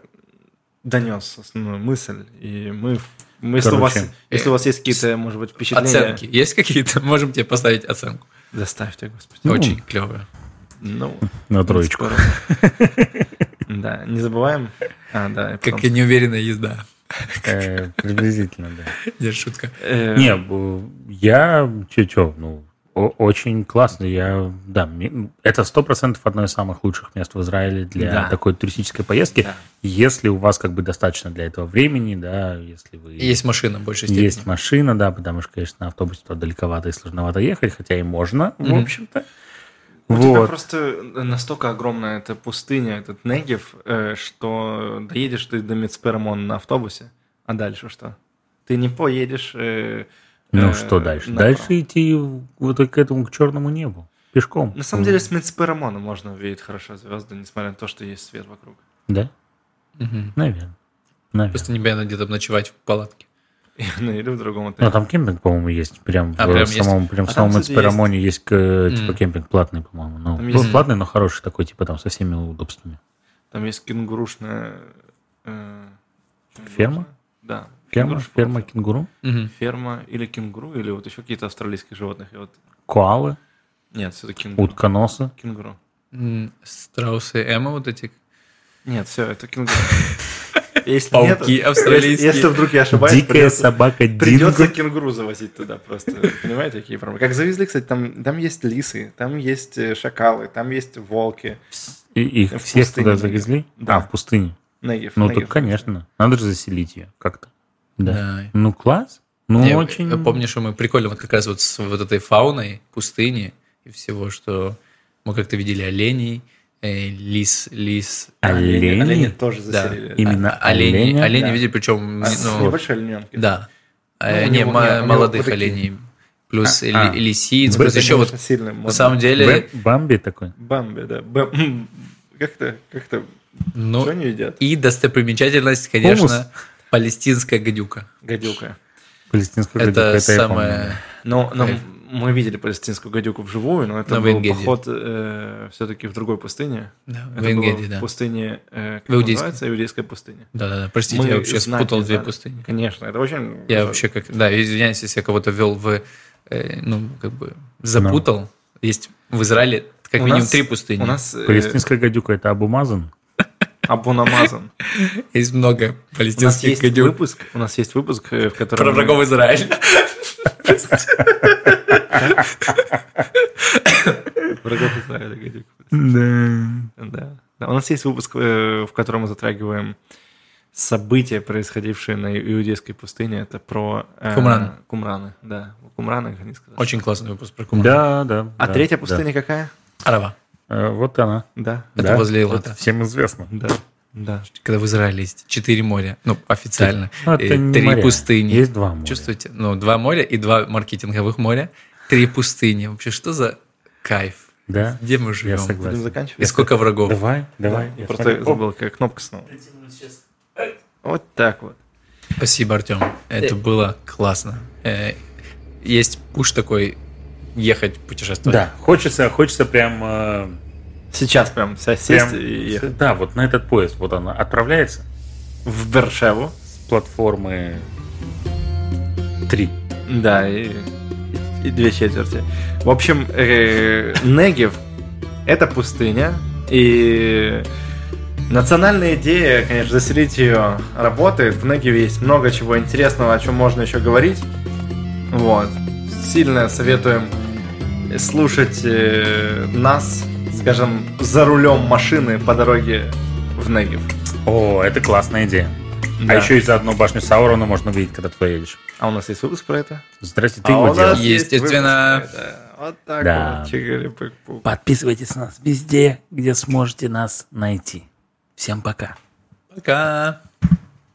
[SPEAKER 1] донес основную мысль, и мы, мы- если, у вас, если у вас есть какие-то, может быть, впечатления,
[SPEAKER 3] Оценки есть какие-то? (laughs) Можем тебе поставить оценку.
[SPEAKER 1] заставьте, господи.
[SPEAKER 2] Ну,
[SPEAKER 3] Очень клевые.
[SPEAKER 1] Ну,
[SPEAKER 2] На троечку.
[SPEAKER 1] скоро. Да, не забываем. А, да,
[SPEAKER 3] Как и неуверенная езда.
[SPEAKER 2] Э, Приблизительно, да.
[SPEAKER 3] Нет, шутка.
[SPEAKER 1] Э,
[SPEAKER 2] Не, я че-че, ну, очень классно. Я, да, мне- это сто процентов одно из самых лучших мест в Израиле для
[SPEAKER 1] Да.
[SPEAKER 2] такой туристической поездки.
[SPEAKER 1] Да.
[SPEAKER 2] Если у вас как бы достаточно для этого времени, да, если вы...
[SPEAKER 3] Есть машина в большей степени.
[SPEAKER 2] Есть машина, да, потому что, конечно, на автобусе туда далековато и сложновато ехать, хотя и можно, в
[SPEAKER 3] Мгм.
[SPEAKER 2] общем-то.
[SPEAKER 1] У тебя
[SPEAKER 2] Вот.
[SPEAKER 1] просто настолько огромная эта пустыня, этот Негев, э, что доедешь ты до Мицперамон на автобусе, а дальше что? Ты не поедешь... э,
[SPEAKER 2] Ну
[SPEAKER 1] э,
[SPEAKER 2] что дальше?
[SPEAKER 1] направо.
[SPEAKER 2] Дальше идти вот к этому, к черному небу, пешком.
[SPEAKER 1] На самом деле с Мицперамона можно увидеть хорошо звезды, несмотря на то, что есть свет вокруг.
[SPEAKER 2] Да,
[SPEAKER 3] Мгм.
[SPEAKER 2] наверное. Наверное.
[SPEAKER 3] Просто непонятно где-то ночевать в палатке. (laughs)
[SPEAKER 1] Ну, или в другом
[SPEAKER 2] Ну,
[SPEAKER 1] отеле.
[SPEAKER 2] там кемпинг, по-моему, есть. Прям
[SPEAKER 3] А,
[SPEAKER 2] в
[SPEAKER 3] прям есть?
[SPEAKER 2] самом, прям в
[SPEAKER 1] А
[SPEAKER 2] самом
[SPEAKER 1] кстати,
[SPEAKER 2] Эцперамоне есть, к- типа кемпинг платный, по-моему. Ну, ну,
[SPEAKER 1] есть-
[SPEAKER 2] платный, но хороший такой, типа там со всеми удобствами.
[SPEAKER 1] Там есть кенгурушная... э,
[SPEAKER 2] Ферма?
[SPEAKER 1] Да.
[SPEAKER 2] Ферма,
[SPEAKER 1] кенгурушная
[SPEAKER 2] ферма кенгуру.
[SPEAKER 1] Ферма или кенгуру, или вот еще какие-то австралийских животных. И вот...
[SPEAKER 2] коалы,
[SPEAKER 1] Нет, все-таки кенгуру.
[SPEAKER 2] утконосы.
[SPEAKER 1] Кенгуру.
[SPEAKER 3] Страусы Эмма вот эти.
[SPEAKER 1] Нет, все, это кенгуру. (laughs) Если
[SPEAKER 3] Пауки
[SPEAKER 1] нет,
[SPEAKER 3] австралийские.
[SPEAKER 1] Если, если вдруг я ошибаюсь,
[SPEAKER 2] Дикая
[SPEAKER 1] придется,
[SPEAKER 2] собака
[SPEAKER 1] придется
[SPEAKER 2] Динго.
[SPEAKER 1] кенгуру завозить туда просто. Понимаете, какие проблемы? Как завезли, кстати, там, там есть лисы, там есть э, шакалы, там есть волки.
[SPEAKER 2] И их
[SPEAKER 1] В
[SPEAKER 2] всех туда завезли?
[SPEAKER 1] Да.
[SPEAKER 2] А, в пустыне.
[SPEAKER 1] Негев,
[SPEAKER 2] Ну,
[SPEAKER 1] Негев.
[SPEAKER 2] так, конечно. Надо же заселить ее как-то. Да.
[SPEAKER 3] Да.
[SPEAKER 2] Ну, класс. Ну,
[SPEAKER 3] Я,
[SPEAKER 2] очень...
[SPEAKER 3] я помню, что мы прикольно вот как раз вот с вот этой фауной пустыни и всего, что мы как-то видели оленей, лис, лис.
[SPEAKER 2] Олени?
[SPEAKER 1] Олени тоже
[SPEAKER 3] Да.
[SPEAKER 1] заселили.
[SPEAKER 2] Именно
[SPEAKER 3] А- олени,
[SPEAKER 2] оленя,
[SPEAKER 3] олени
[SPEAKER 1] да.
[SPEAKER 3] видели, причем
[SPEAKER 1] А,
[SPEAKER 3] ну,
[SPEAKER 1] Небольшие олененки.
[SPEAKER 3] да, Э,
[SPEAKER 1] Ну, у
[SPEAKER 3] не,
[SPEAKER 1] него- не,
[SPEAKER 3] молодых оленей, плюс
[SPEAKER 2] А,
[SPEAKER 3] ли-
[SPEAKER 2] а.
[SPEAKER 3] лисиц,
[SPEAKER 2] Это,
[SPEAKER 3] плюс еще вот
[SPEAKER 1] сильно
[SPEAKER 3] на самом деле,
[SPEAKER 2] Бамби такой.
[SPEAKER 1] Бамби, да. Как-то, как-то,
[SPEAKER 3] ну
[SPEAKER 1] что они едят?
[SPEAKER 3] и достопримечательность, конечно, палестинская гадюка.
[SPEAKER 1] Гадюка.
[SPEAKER 2] Палестинская
[SPEAKER 3] Это
[SPEAKER 2] гадюка, помню,
[SPEAKER 3] самое
[SPEAKER 2] да.
[SPEAKER 1] Но, но
[SPEAKER 3] Э,
[SPEAKER 1] мы видели палестинскую гадюку вживую, но это
[SPEAKER 3] На
[SPEAKER 1] был
[SPEAKER 3] Венгеде.
[SPEAKER 1] поход все-таки в другой пустыне.
[SPEAKER 3] Да, в
[SPEAKER 1] Это было
[SPEAKER 3] да.
[SPEAKER 1] в пустыне, э, как
[SPEAKER 3] В Иудейской.
[SPEAKER 1] называется, Иудейская пустыня.
[SPEAKER 3] Да-да-да, простите,
[SPEAKER 1] Мы
[SPEAKER 3] я вообще
[SPEAKER 1] знать
[SPEAKER 3] спутал две пустыни.
[SPEAKER 1] Конечно, это очень...
[SPEAKER 3] Я вообще как... Да, извиняюсь, если я кого-то ввел в... э, ну, как бы запутал. Есть в Израиле как
[SPEAKER 1] У
[SPEAKER 3] минимум
[SPEAKER 1] нас-
[SPEAKER 3] три пустыни.
[SPEAKER 1] У нас э,
[SPEAKER 2] Палестинская гадюка это Абумазан.
[SPEAKER 1] Абунамазан.
[SPEAKER 3] Есть много
[SPEAKER 1] У нас
[SPEAKER 3] палестинских
[SPEAKER 1] есть
[SPEAKER 3] гадюк.
[SPEAKER 1] выпуск, у нас есть выпуск, э, в котором...
[SPEAKER 3] Про врагов Израиля.
[SPEAKER 1] Врагов Израиля гадюк.
[SPEAKER 2] Да.
[SPEAKER 1] Да. У нас есть выпуск, э, в котором мы затрагиваем события, происходившие на иудейской пустыне. Это про... э,
[SPEAKER 3] Кумран.
[SPEAKER 1] Кумраны, да. Кумраны, как они сказали.
[SPEAKER 3] Очень классный выпуск про Кумран.
[SPEAKER 2] Да, да.
[SPEAKER 1] А
[SPEAKER 2] да,
[SPEAKER 1] третья
[SPEAKER 2] да.
[SPEAKER 1] пустыня какая?
[SPEAKER 3] Арава.
[SPEAKER 2] Э, Вот она.
[SPEAKER 1] Да.
[SPEAKER 3] Это
[SPEAKER 2] Да,
[SPEAKER 3] возле
[SPEAKER 2] вот
[SPEAKER 3] Илата.
[SPEAKER 2] Всем известно.
[SPEAKER 1] Да. Да.
[SPEAKER 3] Когда в Израиле есть четыре моря. Ну, официально.
[SPEAKER 2] Ну, это
[SPEAKER 3] Э, Три
[SPEAKER 2] моря.
[SPEAKER 3] пустыни.
[SPEAKER 2] Есть два моря.
[SPEAKER 3] Чувствуете? Ну, два моря и два маркетинговых моря. Три пустыни. Вообще, что за кайф?
[SPEAKER 2] Да,
[SPEAKER 3] Где мы
[SPEAKER 2] я
[SPEAKER 3] живем?
[SPEAKER 1] Будем
[SPEAKER 2] согласен.
[SPEAKER 1] заканчивать?
[SPEAKER 3] И сколько врагов?
[SPEAKER 2] Давай, давай.
[SPEAKER 1] Я
[SPEAKER 2] Я
[SPEAKER 1] просто
[SPEAKER 2] смотрю.
[SPEAKER 1] Забыл, какая кнопка снова. Вот так вот.
[SPEAKER 3] Спасибо, Артем. Это было классно. Э, Есть пуш такой ехать, путешествовать.
[SPEAKER 2] Да, хочется, хочется прям, э,
[SPEAKER 1] Сейчас прям вся сесть
[SPEAKER 2] прям
[SPEAKER 1] и ехать.
[SPEAKER 2] да, вот на этот поезд. Вот она отправляется
[SPEAKER 1] В Бершеву.
[SPEAKER 2] с платформы 3.
[SPEAKER 1] Да, и, и- и две четверти. В общем, э, Негев — это пустыня, и национальная идея, конечно, заселить ее работает. В Негеве есть много чего интересного, о чем можно еще говорить. Вот. Сильно советуем слушать э, нас, скажем, за рулем машины по дороге в Негев.
[SPEAKER 2] О, это классная идея.
[SPEAKER 1] Да.
[SPEAKER 2] А еще и заодно башню Саурона можно увидеть, когда туда едешь.
[SPEAKER 1] А у нас есть выпуск про это?
[SPEAKER 2] Здрасте, ты
[SPEAKER 1] А у
[SPEAKER 2] его
[SPEAKER 1] нас
[SPEAKER 2] делал.
[SPEAKER 3] Естественно.
[SPEAKER 1] Вот так
[SPEAKER 2] Да.
[SPEAKER 1] вот.
[SPEAKER 2] Подписывайтесь на нас везде, где сможете нас найти. Всем пока.
[SPEAKER 3] Пока.